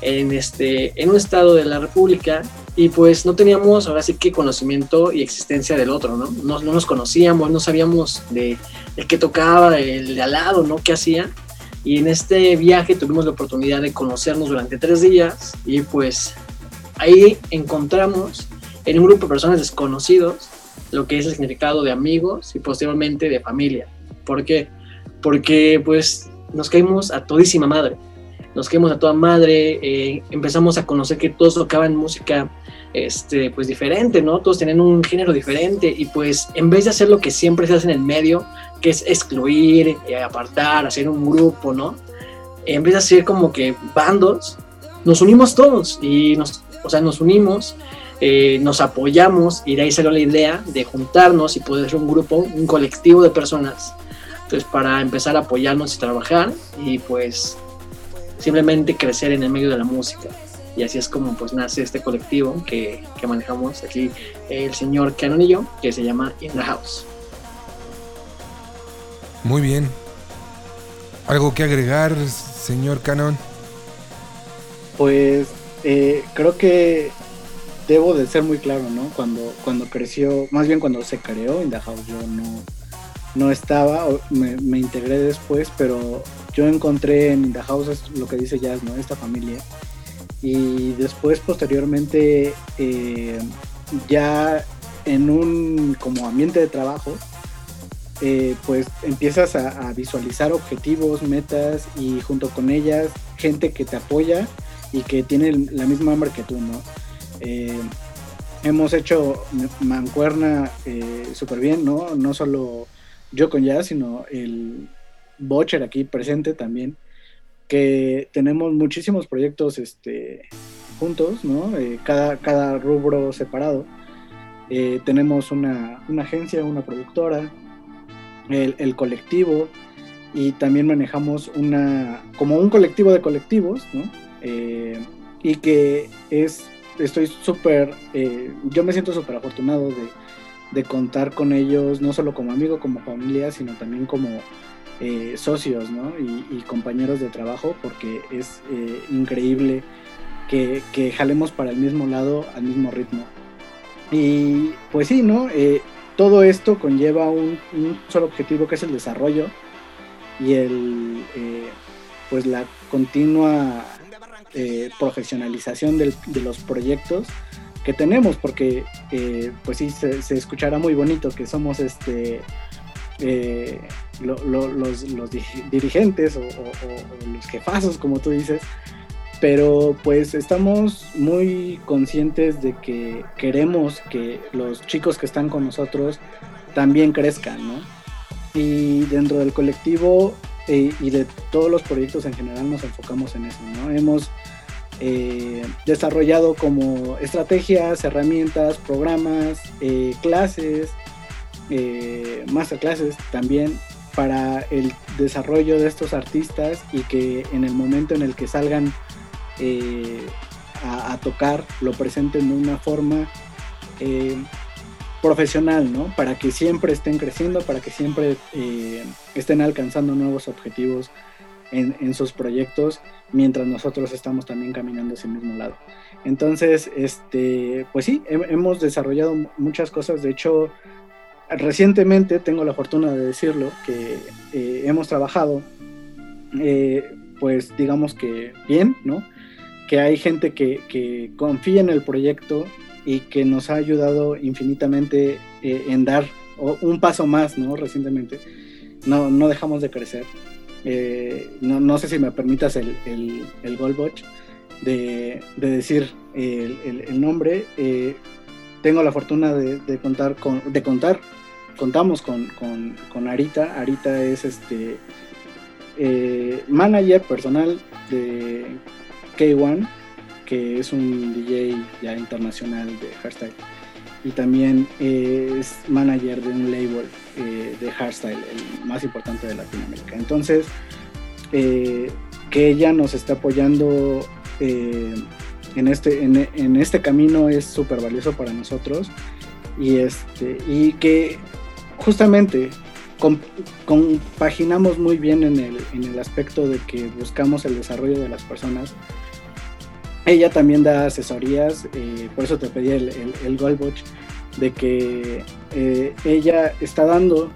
en, este, en un estado de la República y pues no teníamos ahora sí que conocimiento y existencia del otro, ¿no? No, no nos conocíamos, no sabíamos de, de qué tocaba, el de al lado, ¿no? ¿Qué hacía? Y en este viaje tuvimos la oportunidad de conocernos durante tres días y pues ahí encontramos en un grupo de personas desconocidos lo que es el significado de amigos y posteriormente de familia. ¿Por qué? Porque pues nos caímos a todísima madre. Nos caímos a toda madre, eh, empezamos a conocer que todos tocaban música este, pues diferente, ¿no? Todos tenían un género diferente y pues en vez de hacer lo que siempre se hace en el medio, que es excluir, eh, apartar, hacer un grupo, ¿no? En vez de hacer como que bandos, nos unimos todos y nos, o sea, nos unimos, eh, nos apoyamos y de ahí salió la idea de juntarnos y poder ser un grupo, un colectivo de personas, pues para empezar a apoyarnos y trabajar y pues simplemente crecer en el medio de la música. Y así es como pues nace este colectivo que, que manejamos aquí el señor Canon y yo, que se llama In the House. Muy bien. ¿Algo que agregar, señor Canon? Pues eh, creo que debo de ser muy claro, ¿no? Cuando, cuando creció, más bien cuando se creó In The House, yo no, no estaba, me, me integré después, pero yo encontré en The House lo que dice Jazz, ¿no? Esta familia. Y después, posteriormente, eh, ya en un como ambiente de trabajo, eh, pues empiezas a, visualizar objetivos, metas y junto con ellas gente que te apoya y que tiene la misma hambre que tú, ¿no? Eh, hemos hecho mancuerna súper bien, ¿no? No solo yo con Jazz, sino el Bocher aquí presente también, que tenemos muchísimos proyectos este, juntos, ¿no? Eh, cada, cada rubro separado. Eh, tenemos una, una agencia, una productora, el, el colectivo y también manejamos una como un colectivo de colectivos, ¿no? Eh, y que es, estoy súper, yo me siento súper afortunado de, de, contar con ellos, no solo como amigo, como familia, sino también como eh, socios, ¿no? Y, compañeros de trabajo, porque es eh, increíble que, que, jalemos para el mismo lado, al mismo ritmo. Y pues sí, ¿no? Eh, todo esto conlleva un, un, solo objetivo que es el desarrollo y el, pues la continua profesionalización de los proyectos que tenemos, porque eh, pues sí, se, se, escuchará muy bonito que somos este eh, lo, lo, los, los, dirigentes o, o, o, los jefazos, como tú dices, pero pues estamos muy conscientes de que queremos que los chicos que están con nosotros también crezcan, ¿no? y dentro del colectivo eh, y de todos los proyectos en general nos enfocamos en eso, ¿no? Hemos eh, desarrollado como estrategias, herramientas, programas, eh, clases, eh, masterclasses también para el desarrollo de estos artistas y que en el momento en el que salgan eh, a, a tocar lo presenten de una forma profesional, ¿no? Para que siempre estén creciendo, para que siempre estén alcanzando nuevos objetivos en, sus proyectos, mientras nosotros estamos también caminando el mismo lado. Entonces, este, pues sí, he- hemos desarrollado muchas cosas. De hecho, recientemente tengo la fortuna de decirlo que eh, hemos trabajado, eh, pues digamos que bien, ¿no? Que hay gente que, confía en el proyecto y que nos ha ayudado infinitamente eh, en dar un paso más, ¿no? Recientemente. No, no dejamos de crecer. Eh, no, sé si me permitas el, el, el Goldwatch de, de decir el, el- nombre. Eh, tengo la fortuna de, de contar con, de contar, contamos con, con, con Arita. Arita es este eh, manager personal de K1, que es un DJ ya internacional de hardstyle. Y también eh, es manager de un label eh, de hardstyle, el más importante de Latinoamérica. Entonces, eh, que ella nos está apoyando en, este, en, este camino es súper valioso para nosotros. Y, este, y que justamente com- compaginamos muy bien en el, en el aspecto de que buscamos el desarrollo de las personas. Ella también da asesorías, eh, por eso te pedí el, el, el Goldwatch, de que eh, ella está dando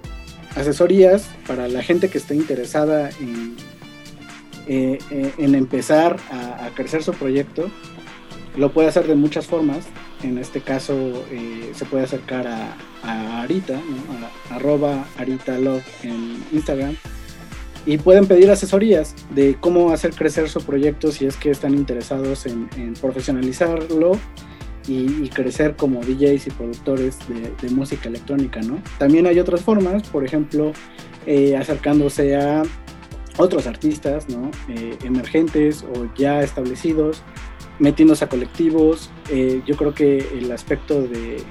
asesorías para la gente que esté interesada en, eh, en empezar a, crecer su proyecto. Lo puede hacer de muchas formas. En este caso se puede acercar a, Arita, arroba Arita Love en Instagram. Y pueden pedir asesorías de cómo hacer crecer su proyecto si es que están interesados en, profesionalizarlo y, crecer como DJs y productores de, de música electrónica, ¿no? También hay otras formas, por ejemplo, eh, acercándose a otros artistas, ¿no? Eh, emergentes o ya establecidos, metiéndose a colectivos. Eh, yo creo que el aspecto de,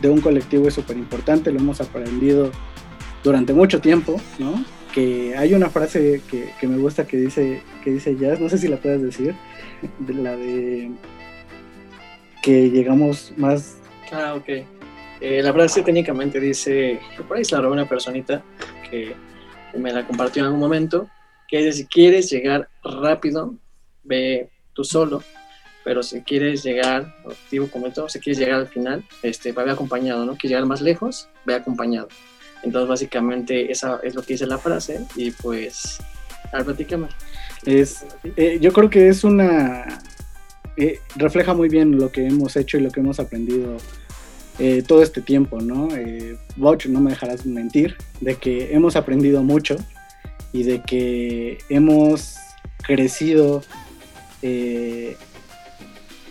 de un colectivo es súper importante, lo hemos aprendido durante mucho tiempo, ¿no? Que hay una frase que, que me gusta que dice, que dice Jazz, no sé si la puedes decir, de la de que llegamos más Ah, ok. Eh, la frase técnicamente dice, por ahí se la robó una personita que me la compartió en algún momento, que es si quieres llegar rápido, ve tú solo, pero si quieres llegar, objetivo como todo, si quieres llegar al final, este, va acompañado, ¿no? Quieres llegar más lejos, ve acompañado. Entonces, básicamente, esa es lo que dice la frase, y pues, a platícame. es eh, yo creo que es una eh, refleja muy bien lo que hemos hecho y lo que hemos aprendido eh, todo este tiempo, ¿no? Eh, no me dejarás mentir, de que hemos aprendido mucho y de que hemos crecido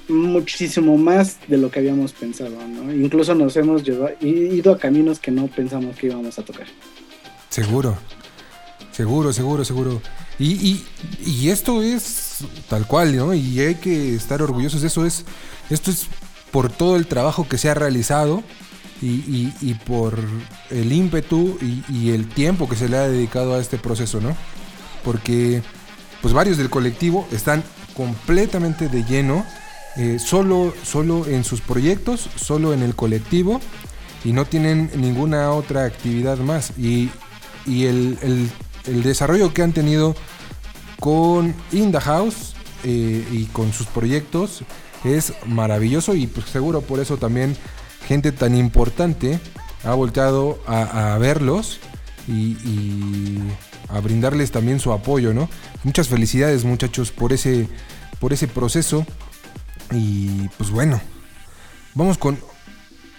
muchísimo más de lo que habíamos pensado, ¿no? Incluso nos hemos llevado, ido a caminos que no pensamos que íbamos a tocar. Seguro. Seguro, seguro, seguro. Y, y- y esto es tal cual, ¿no? Y hay que estar orgullosos de eso. Es, esto es por todo el trabajo que se ha realizado y, y- y por el ímpetu y, el tiempo que se le ha dedicado a este proceso, ¿no? Porque pues varios del colectivo están completamente de lleno, eh, solo, solo en sus proyectos, solo en el colectivo y no tienen ninguna otra actividad más. Y, y el, el- desarrollo que han tenido con In eh, y con sus proyectos es maravilloso y pues seguro por eso también gente tan importante ha volteado a, a verlos y, y a brindarles también su apoyo, ¿no? Muchas felicidades muchachos por ese, por ese proceso y pues bueno, vamos con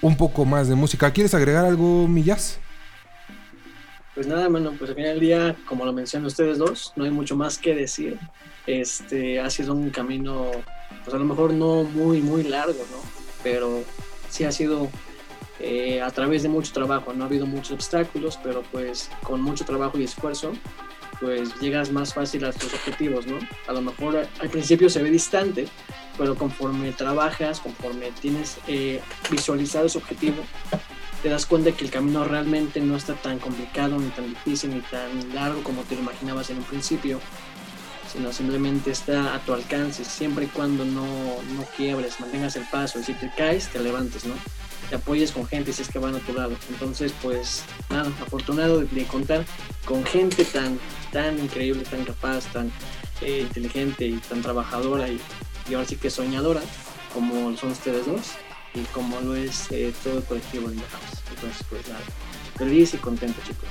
un poco más de música. ¿Quieres agregar algo, Millas? Pues nada, mano, pues al final del día, como lo mencionan ustedes dos, no hay mucho más que decir. Este ha sido un camino, pues a lo mejor no muy, muy largo, ¿no? Pero sí ha sido eh, a través de mucho trabajo. No ha habido muchos obstáculos, pero pues con mucho trabajo y esfuerzo, pues llegas más fácil a tus objetivos, ¿no? A lo mejor al principio se ve distante, pero conforme trabajas, conforme tienes eh, visualizado ese objetivo, te das cuenta que el camino realmente no está tan complicado, ni tan difícil, ni tan largo como te lo imaginabas en un principio, sino simplemente está a tu alcance, siempre y cuando no, no quiebres, mantengas el paso, y si te caes, te levantes, ¿no? Te apoyes con gente si es que van a tu lado. Entonces, pues nada, afortunado de, contar con gente tan, tan increíble, tan capaz, tan eh, inteligente y tan trabajadora y, y ahora sí que soñadora, como son ustedes dos y como lo es eh, todo el colectivo de House. Entonces, pues nada, feliz y contento, chicos.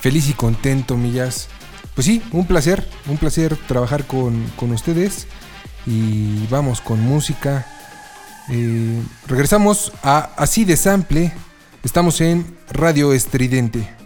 Feliz y contento, Millas. Pues sí, un placer, un placer trabajar con, con ustedes. Y vamos con música. Eh, regresamos a Así de Sample. Estamos en Radio Estridente.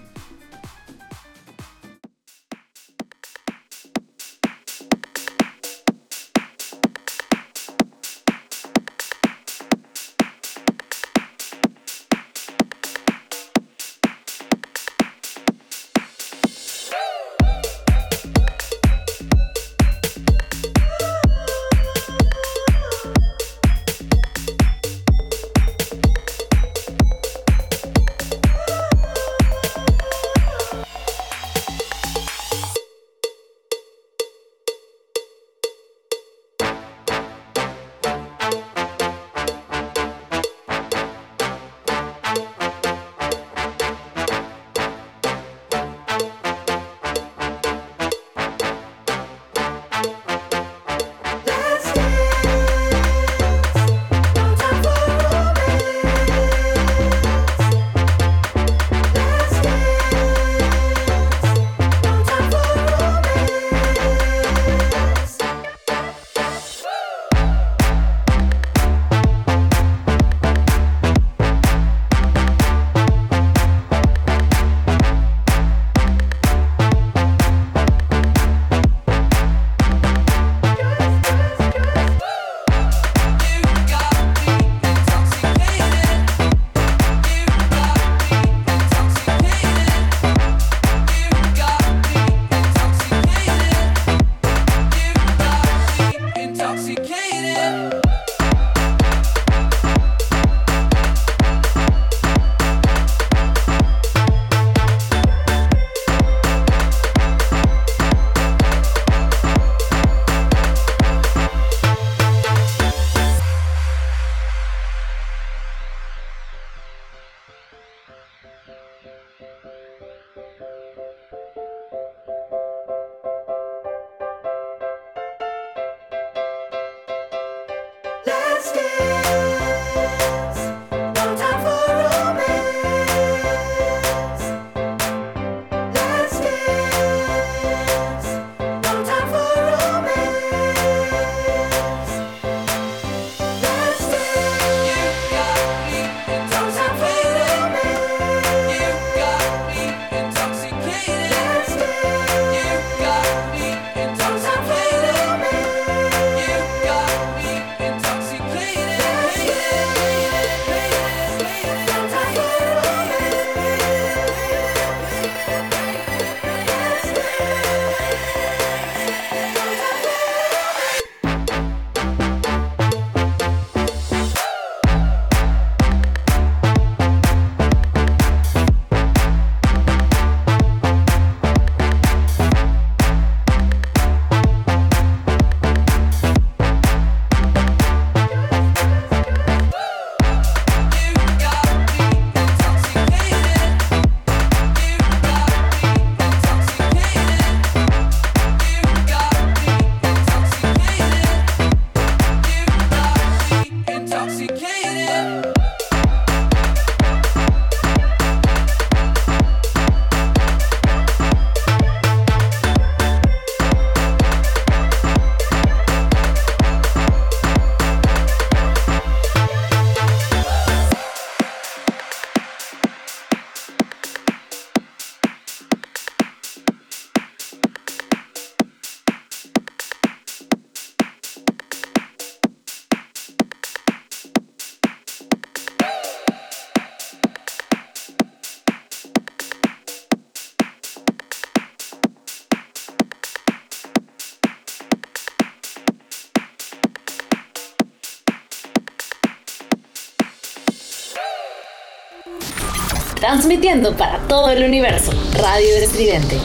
Transmitiendo para todo el universo. Radio Estridente.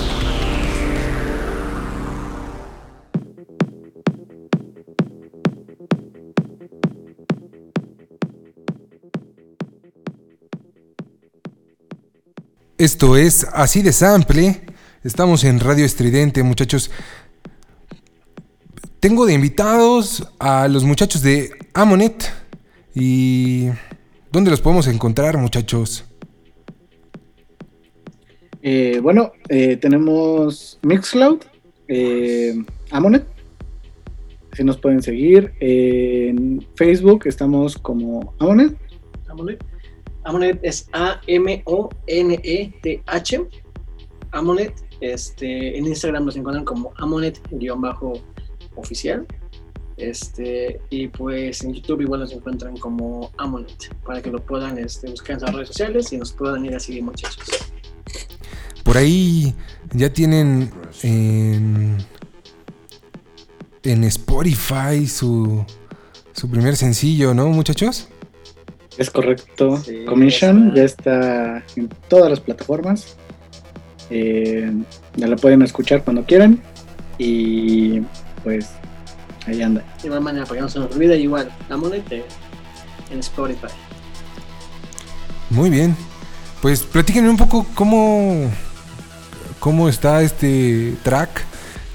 Esto es así de sample. Estamos en Radio Estridente, muchachos. Tengo de invitados a los muchachos de Amonet. ¿Y dónde los podemos encontrar, muchachos? Eh, bueno, eh, tenemos Mixcloud, eh, Amonet. Si nos pueden seguir. en Facebook estamos como Amonet. Amonet. Amonet es A-M-O-N-E-T-H. Amonet. Este, en Instagram nos encuentran como Amonet-oficial. Este, y pues en YouTube igual nos encuentran como Amonet para que lo puedan este, buscar en las redes sociales y nos puedan ir a seguir, muchachos. Por ahí ya tienen en, en Spotify su, su primer sencillo, ¿no, muchachos? Es correcto. Sí, Commission ya está en todas las plataformas. Eh, ya la pueden escuchar cuando quieran. Y pues ahí anda. De igual manera, para que no se nos olvide, igual Amonet eh, en Spotify. Muy bien. Pues platíquenme un poco cómo, cómo está este track,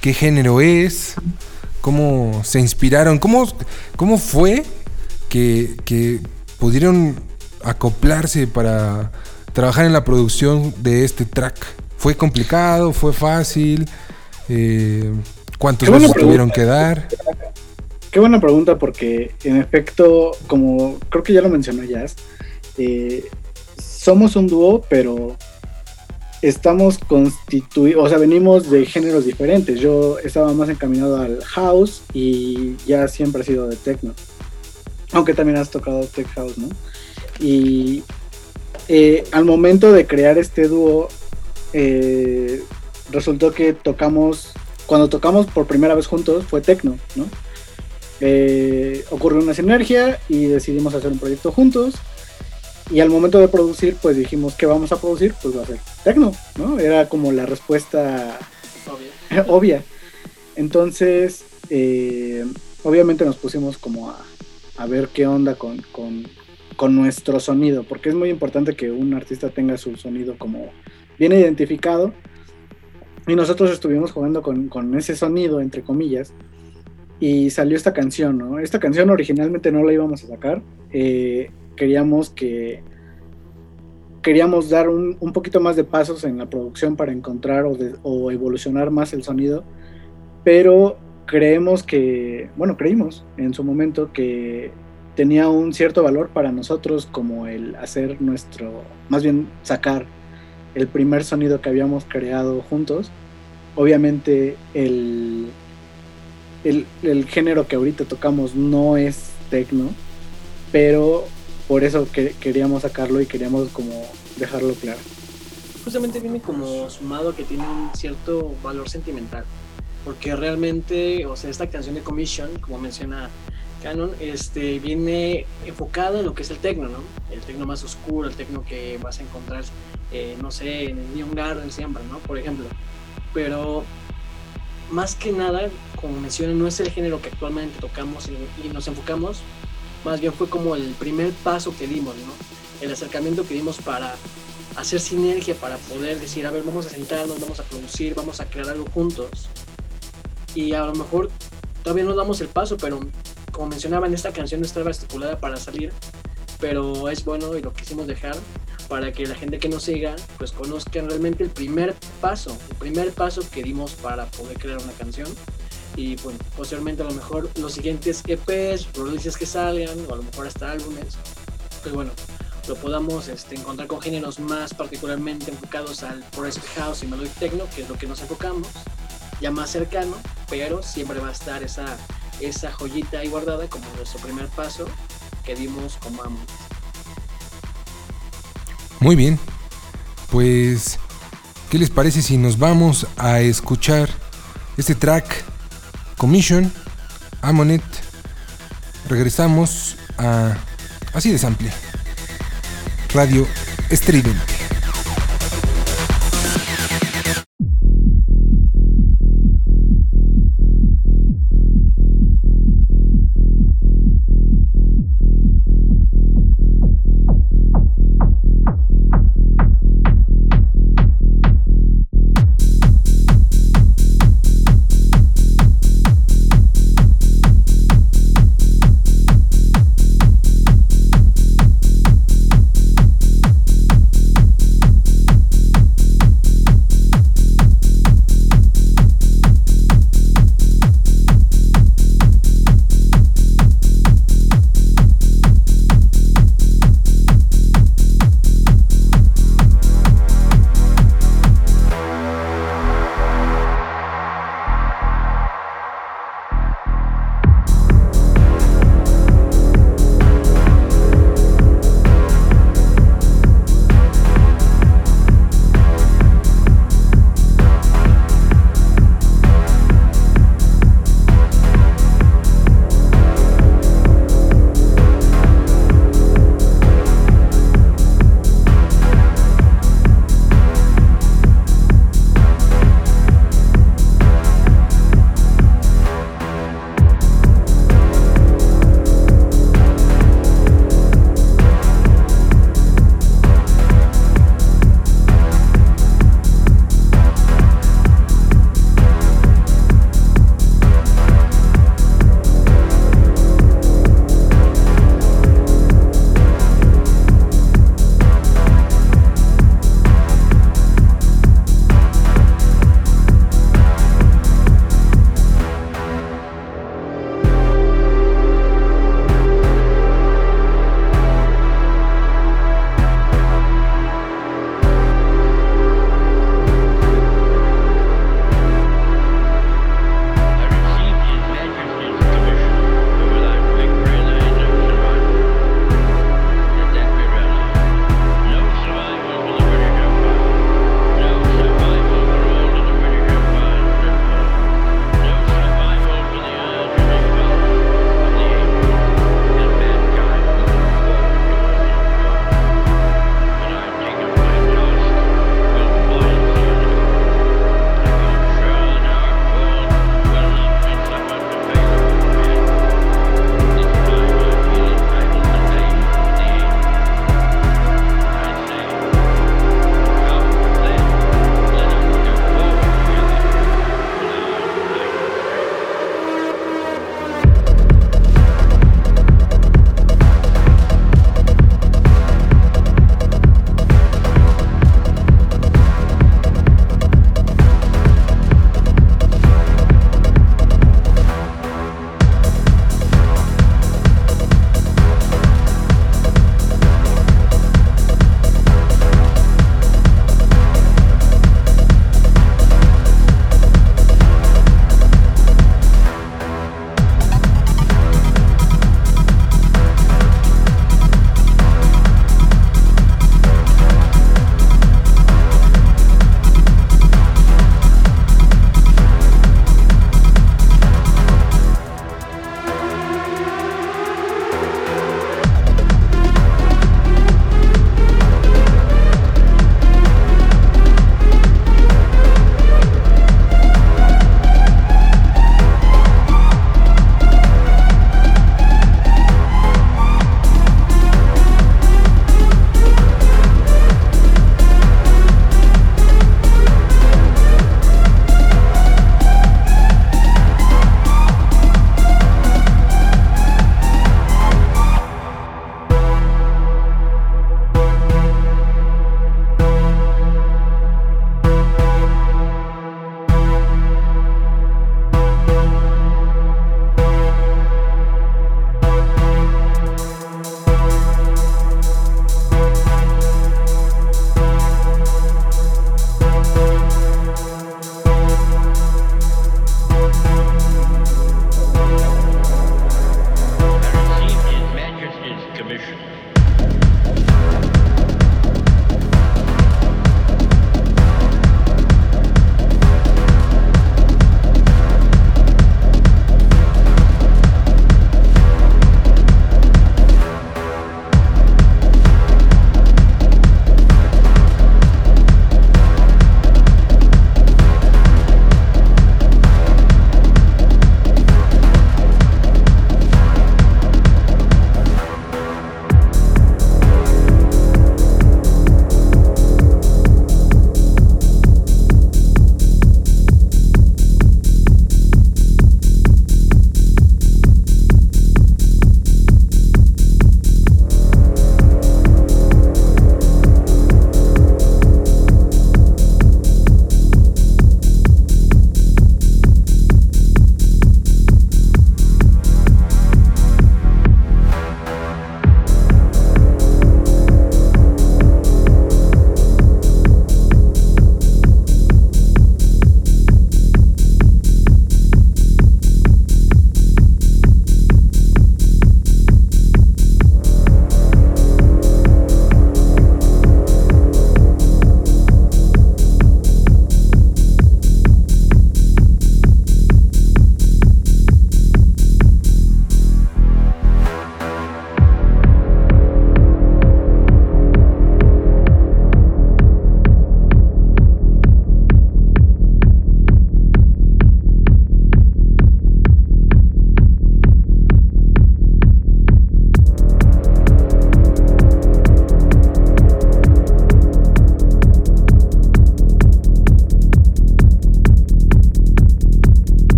qué género es, cómo se inspiraron, cómo, cómo fue que, que pudieron acoplarse para trabajar en la producción de este track. ¿Fue complicado? ¿Fue fácil? Eh, ¿Cuántos besos tuvieron que dar? Qué buena pregunta porque en efecto, como creo que ya lo mencionó Jazz, eh, somos un dúo, pero estamos constituidos, o sea, venimos de géneros diferentes. Yo estaba más encaminado al house y ya siempre ha sido de techno. Aunque también has tocado tech house, ¿no? Y eh, al momento de crear este dúo, eh, resultó que tocamos, cuando tocamos por primera vez juntos fue techno, ¿no? Eh, ocurrió una sinergia y decidimos hacer un proyecto juntos. Y al momento de producir, pues dijimos, ¿qué vamos a producir? Pues va a ser techno, ¿no? Era como la respuesta Obvio. *laughs* obvia. Entonces, eh, obviamente nos pusimos como a, a ver qué onda con, con- con nuestro sonido, porque es muy importante que un artista tenga su sonido como bien identificado. Y nosotros estuvimos jugando con, con ese sonido, entre comillas, y salió esta canción, ¿no? Esta canción originalmente no la íbamos a sacar. eh, queríamos que queríamos dar un, un poquito más de pasos en la producción para encontrar o, evolucionar más el sonido, pero creemos que, bueno, creímos en su momento que tenía un cierto valor para nosotros como el hacer nuestro, más bien sacar el primer sonido que habíamos creado juntos. Obviamente el, el, el género que ahorita tocamos no es techno, pero por eso que, queríamos sacarlo y queríamos como dejarlo claro. justamente viene como sumado que tiene un cierto valor sentimental. Porque realmente, o sea, esta canción de Commission, como menciona Canon, este, viene enfocada en lo que es el tecno, ¿no? El tecno más oscuro, el tecno que vas a encontrar, eh, no sé, en el Neon Garden siempre, ¿no? Por ejemplo. Pero más que nada, como mencioné, no es el género que actualmente tocamos y, y nos enfocamos, más bien fue como el primer paso que dimos, ¿no? El acercamiento que dimos para hacer sinergia para poder decir, a ver, vamos a sentarnos, vamos a producir, vamos a crear algo juntos. Y a lo mejor todavía no damos el paso, pero como mencionaba, en esta canción no estaba estipulada para salir, pero es bueno y lo quisimos dejar para que la gente que nos siga pues conozcan realmente el primer paso, el primer paso que dimos para poder crear una canción. Y bueno, posteriormente a lo mejor los siguientes EPs, releases que salgan, o a lo mejor hasta álbumes, pues bueno, lo podamos este, encontrar con géneros más particularmente enfocados al Progressive House y Melodic Techno, que es lo que nos enfocamos, ya más cercano, pero siempre va a estar esa, esa joyita ahí guardada como nuestro primer paso que dimos como amo. Muy bien. Pues, ¿qué les parece si nos vamos a escuchar este track Commission, Amonet? Regresamos a Así de Sample. Radio Estridente.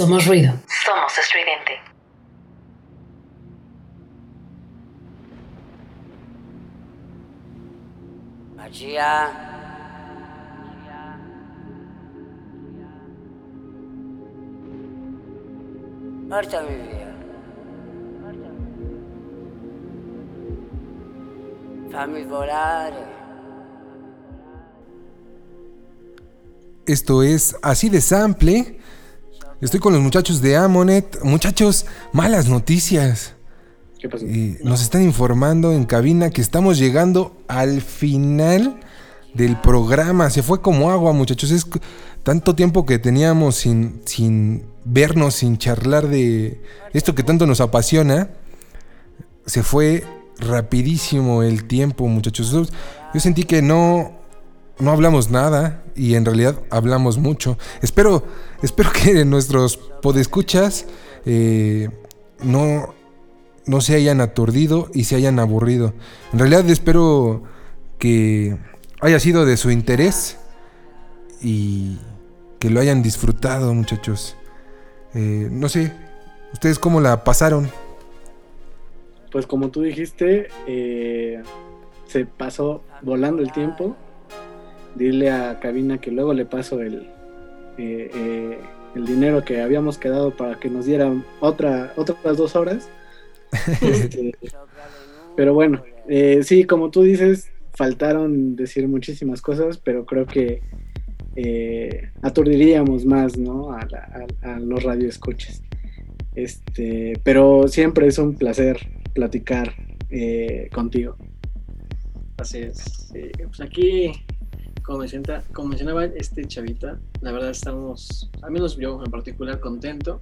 Somos ruido. Somos estridente. Magia. Portami via. Fammi volare. Esto es así de sample. Estoy con los muchachos de Amonet. Muchachos, malas noticias. ¿Qué pasó? Eh, nos están informando en cabina que estamos llegando al final del programa. Se fue como agua, muchachos. Es tanto tiempo que teníamos sin, sin vernos, sin charlar de esto que tanto nos apasiona. Se fue rapidísimo el tiempo, muchachos. Yo sentí que no, no hablamos nada y en realidad hablamos mucho. Espero, espero que *laughs* nuestros podescuchas eh, no, no se hayan aturdido y se hayan aburrido. En realidad espero que haya sido de su interés y que lo hayan disfrutado, muchachos. Eh, no sé, ¿ustedes cómo la pasaron? Pues como tú dijiste, eh, se pasó volando el tiempo. Dile a Cabina que luego le paso el, eh, eh, el dinero que habíamos quedado para que nos dieran otra, otras dos horas. *laughs* Este, pero bueno, eh, sí, como tú dices, faltaron decir muchísimas cosas, pero creo que eh, aturdiríamos más, ¿no? A, la- a- a los radioescuchas. Este, pero siempre es un placer platicar eh, contigo. Así es. Sí, pues aquí, como, menciona- como mencionaba este chavita, la verdad estamos, al menos yo en particular, contento.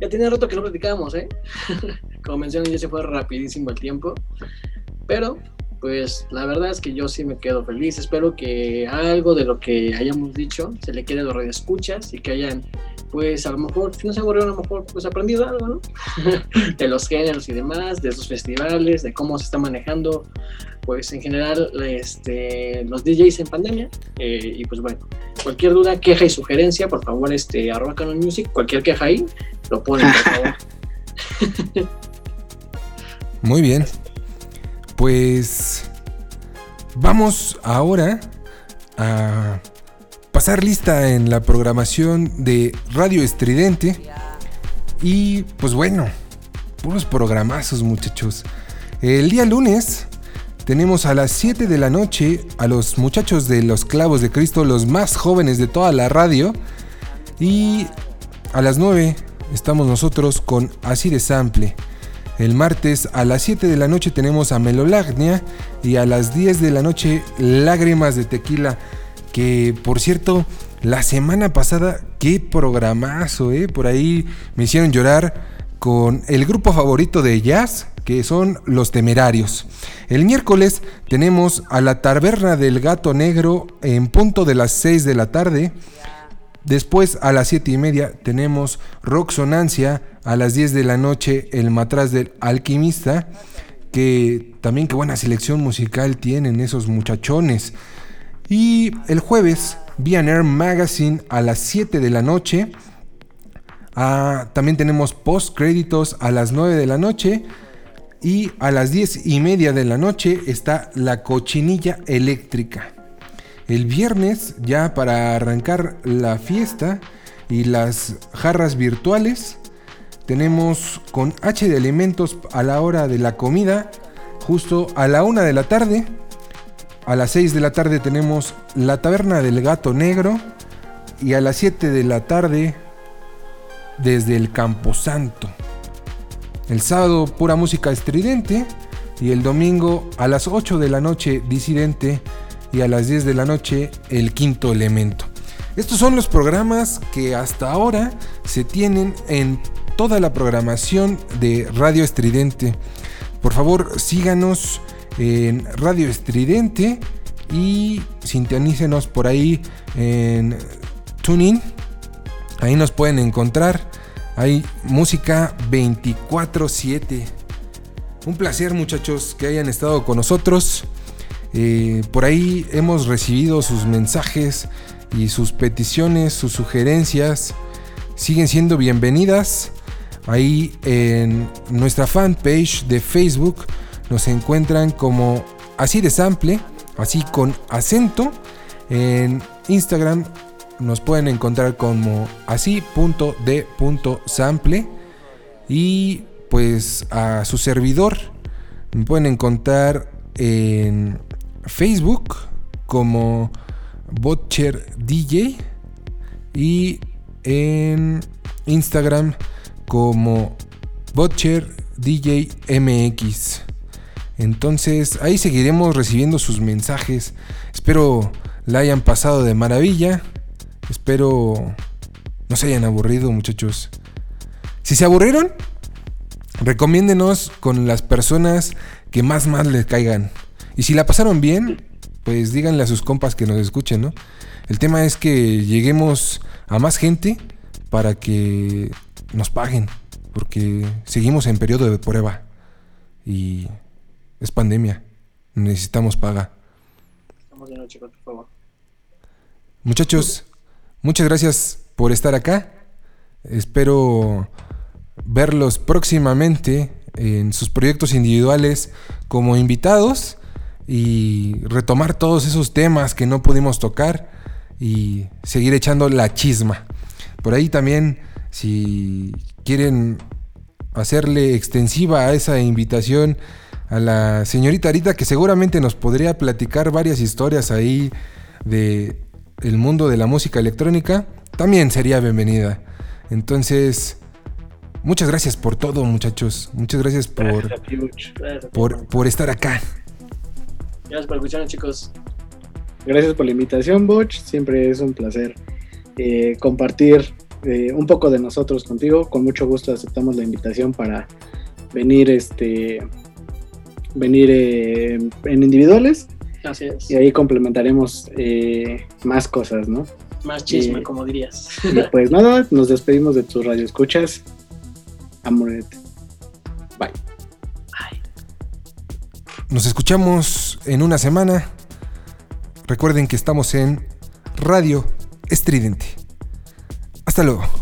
Ya tenía rato que no platicábamos, ¿eh? *laughs* como mencioné, ya se fue rapidísimo el tiempo. Pero, pues, la verdad es que yo sí me quedo feliz. Espero que algo de lo que hayamos dicho se le quede a los radioescuchas y que hayan, pues, a lo mejor, si no se aburrieron, a lo mejor, pues, aprendido algo, ¿no? *laughs* de los géneros y demás, de esos festivales, de cómo se está manejando pues en general este, los DJs en pandemia. eh, y pues bueno, cualquier duda, queja y sugerencia, por favor, este, arroba Canon Music, cualquier queja ahí, lo ponen, por favor. *laughs* Muy bien. Pues vamos ahora a pasar lista en la programación de Radio Estridente. Y pues bueno, puros programazos muchachos. El día lunes tenemos a las 7 de la noche a los muchachos de los clavos de Cristo, los más jóvenes de toda la radio. Y a las 9 estamos nosotros con Así de Sample. El martes a las 7 de la noche tenemos a Melolagnia y a las 10 de la noche Lágrimas de Tequila. Que por cierto, la semana pasada, qué programazo, ¿eh? Por ahí me hicieron llorar con el grupo favorito de jazz, que son Los Temerarios. El miércoles tenemos a la Taberna del Gato Negro en punto de las 6 de la tarde. Después a las 7 y media tenemos Rock Sonancia. A las 10 de la noche El Matraz del Alquimista. Que también qué buena selección musical tienen esos muchachones. Y el jueves Air Magazine a las 7 de la noche. Ah, también tenemos post créditos a las 9 de la noche. Y a las 10 y media de la noche está la cochinilla eléctrica. El viernes, ya para arrancar la fiesta y las jarras virtuales, tenemos con H de elementos a la hora de la comida, justo a la una de la tarde. A las 6 de la tarde tenemos la taberna del gato negro. Y a las 7 de la tarde, desde el Camposanto. El sábado, pura música estridente. Y el domingo, a las 8 de la noche, disidente y a las 10 de la noche el quinto elemento. Estos son los programas que hasta ahora se tienen en toda la programación de Radio Estridente. Por favor, síganos en Radio Estridente y sintonícenos por ahí en TuneIn. Ahí nos pueden encontrar. Hay música 24/7. Un placer muchachos que hayan estado con nosotros. Eh, por ahí hemos recibido sus mensajes y sus peticiones, sus sugerencias. siguen siendo bienvenidas. Ahí en nuestra fanpage de Facebook nos encuentran como así de sample, así con acento. En Instagram nos pueden encontrar como así.de.sample. Y pues a su servidor me pueden encontrar en Facebook como Botcher DJ y en Instagram como Botcher DJ MX. Entonces ahí seguiremos recibiendo sus mensajes. Espero la hayan pasado de maravilla. Espero no se hayan aburrido muchachos. Si se aburrieron, recomiéndenos con las personas que más más les caigan. Y si la pasaron bien, pues díganle a sus compas que nos escuchen, ¿no? El tema es que lleguemos a más gente para que nos paguen, porque seguimos en periodo de prueba y es pandemia, necesitamos paga. Estamos de noche, por favor. Muchachos, muchas gracias por estar acá. Espero verlos próximamente en sus proyectos individuales como invitados y retomar todos esos temas que no pudimos tocar y seguir echando la chisma. Por ahí también, si quieren hacerle extensiva a esa invitación a la señorita Arita, que seguramente nos podría platicar varias historias ahí de el mundo de la música electrónica, también sería bienvenida. Entonces, muchas gracias por todo, muchachos. Muchas gracias por, Gracias a ti, Buch. Gracias, por, por estar acá. Gracias por escucharnos, chicos. Gracias por la invitación, Butch. Siempre es un placer eh, compartir eh, un poco de nosotros contigo. Con mucho gusto aceptamos la invitación para venir, este, venir eh, en individuales Así es. y ahí complementaremos eh, más cosas, ¿no? Más chisme, Eh, como dirías. Y *laughs* pues nada, nos despedimos de tus radioescuchas. Amoret. Bye. Nos escuchamos en una semana. Recuerden que estamos en Radio Estridente. Hasta luego.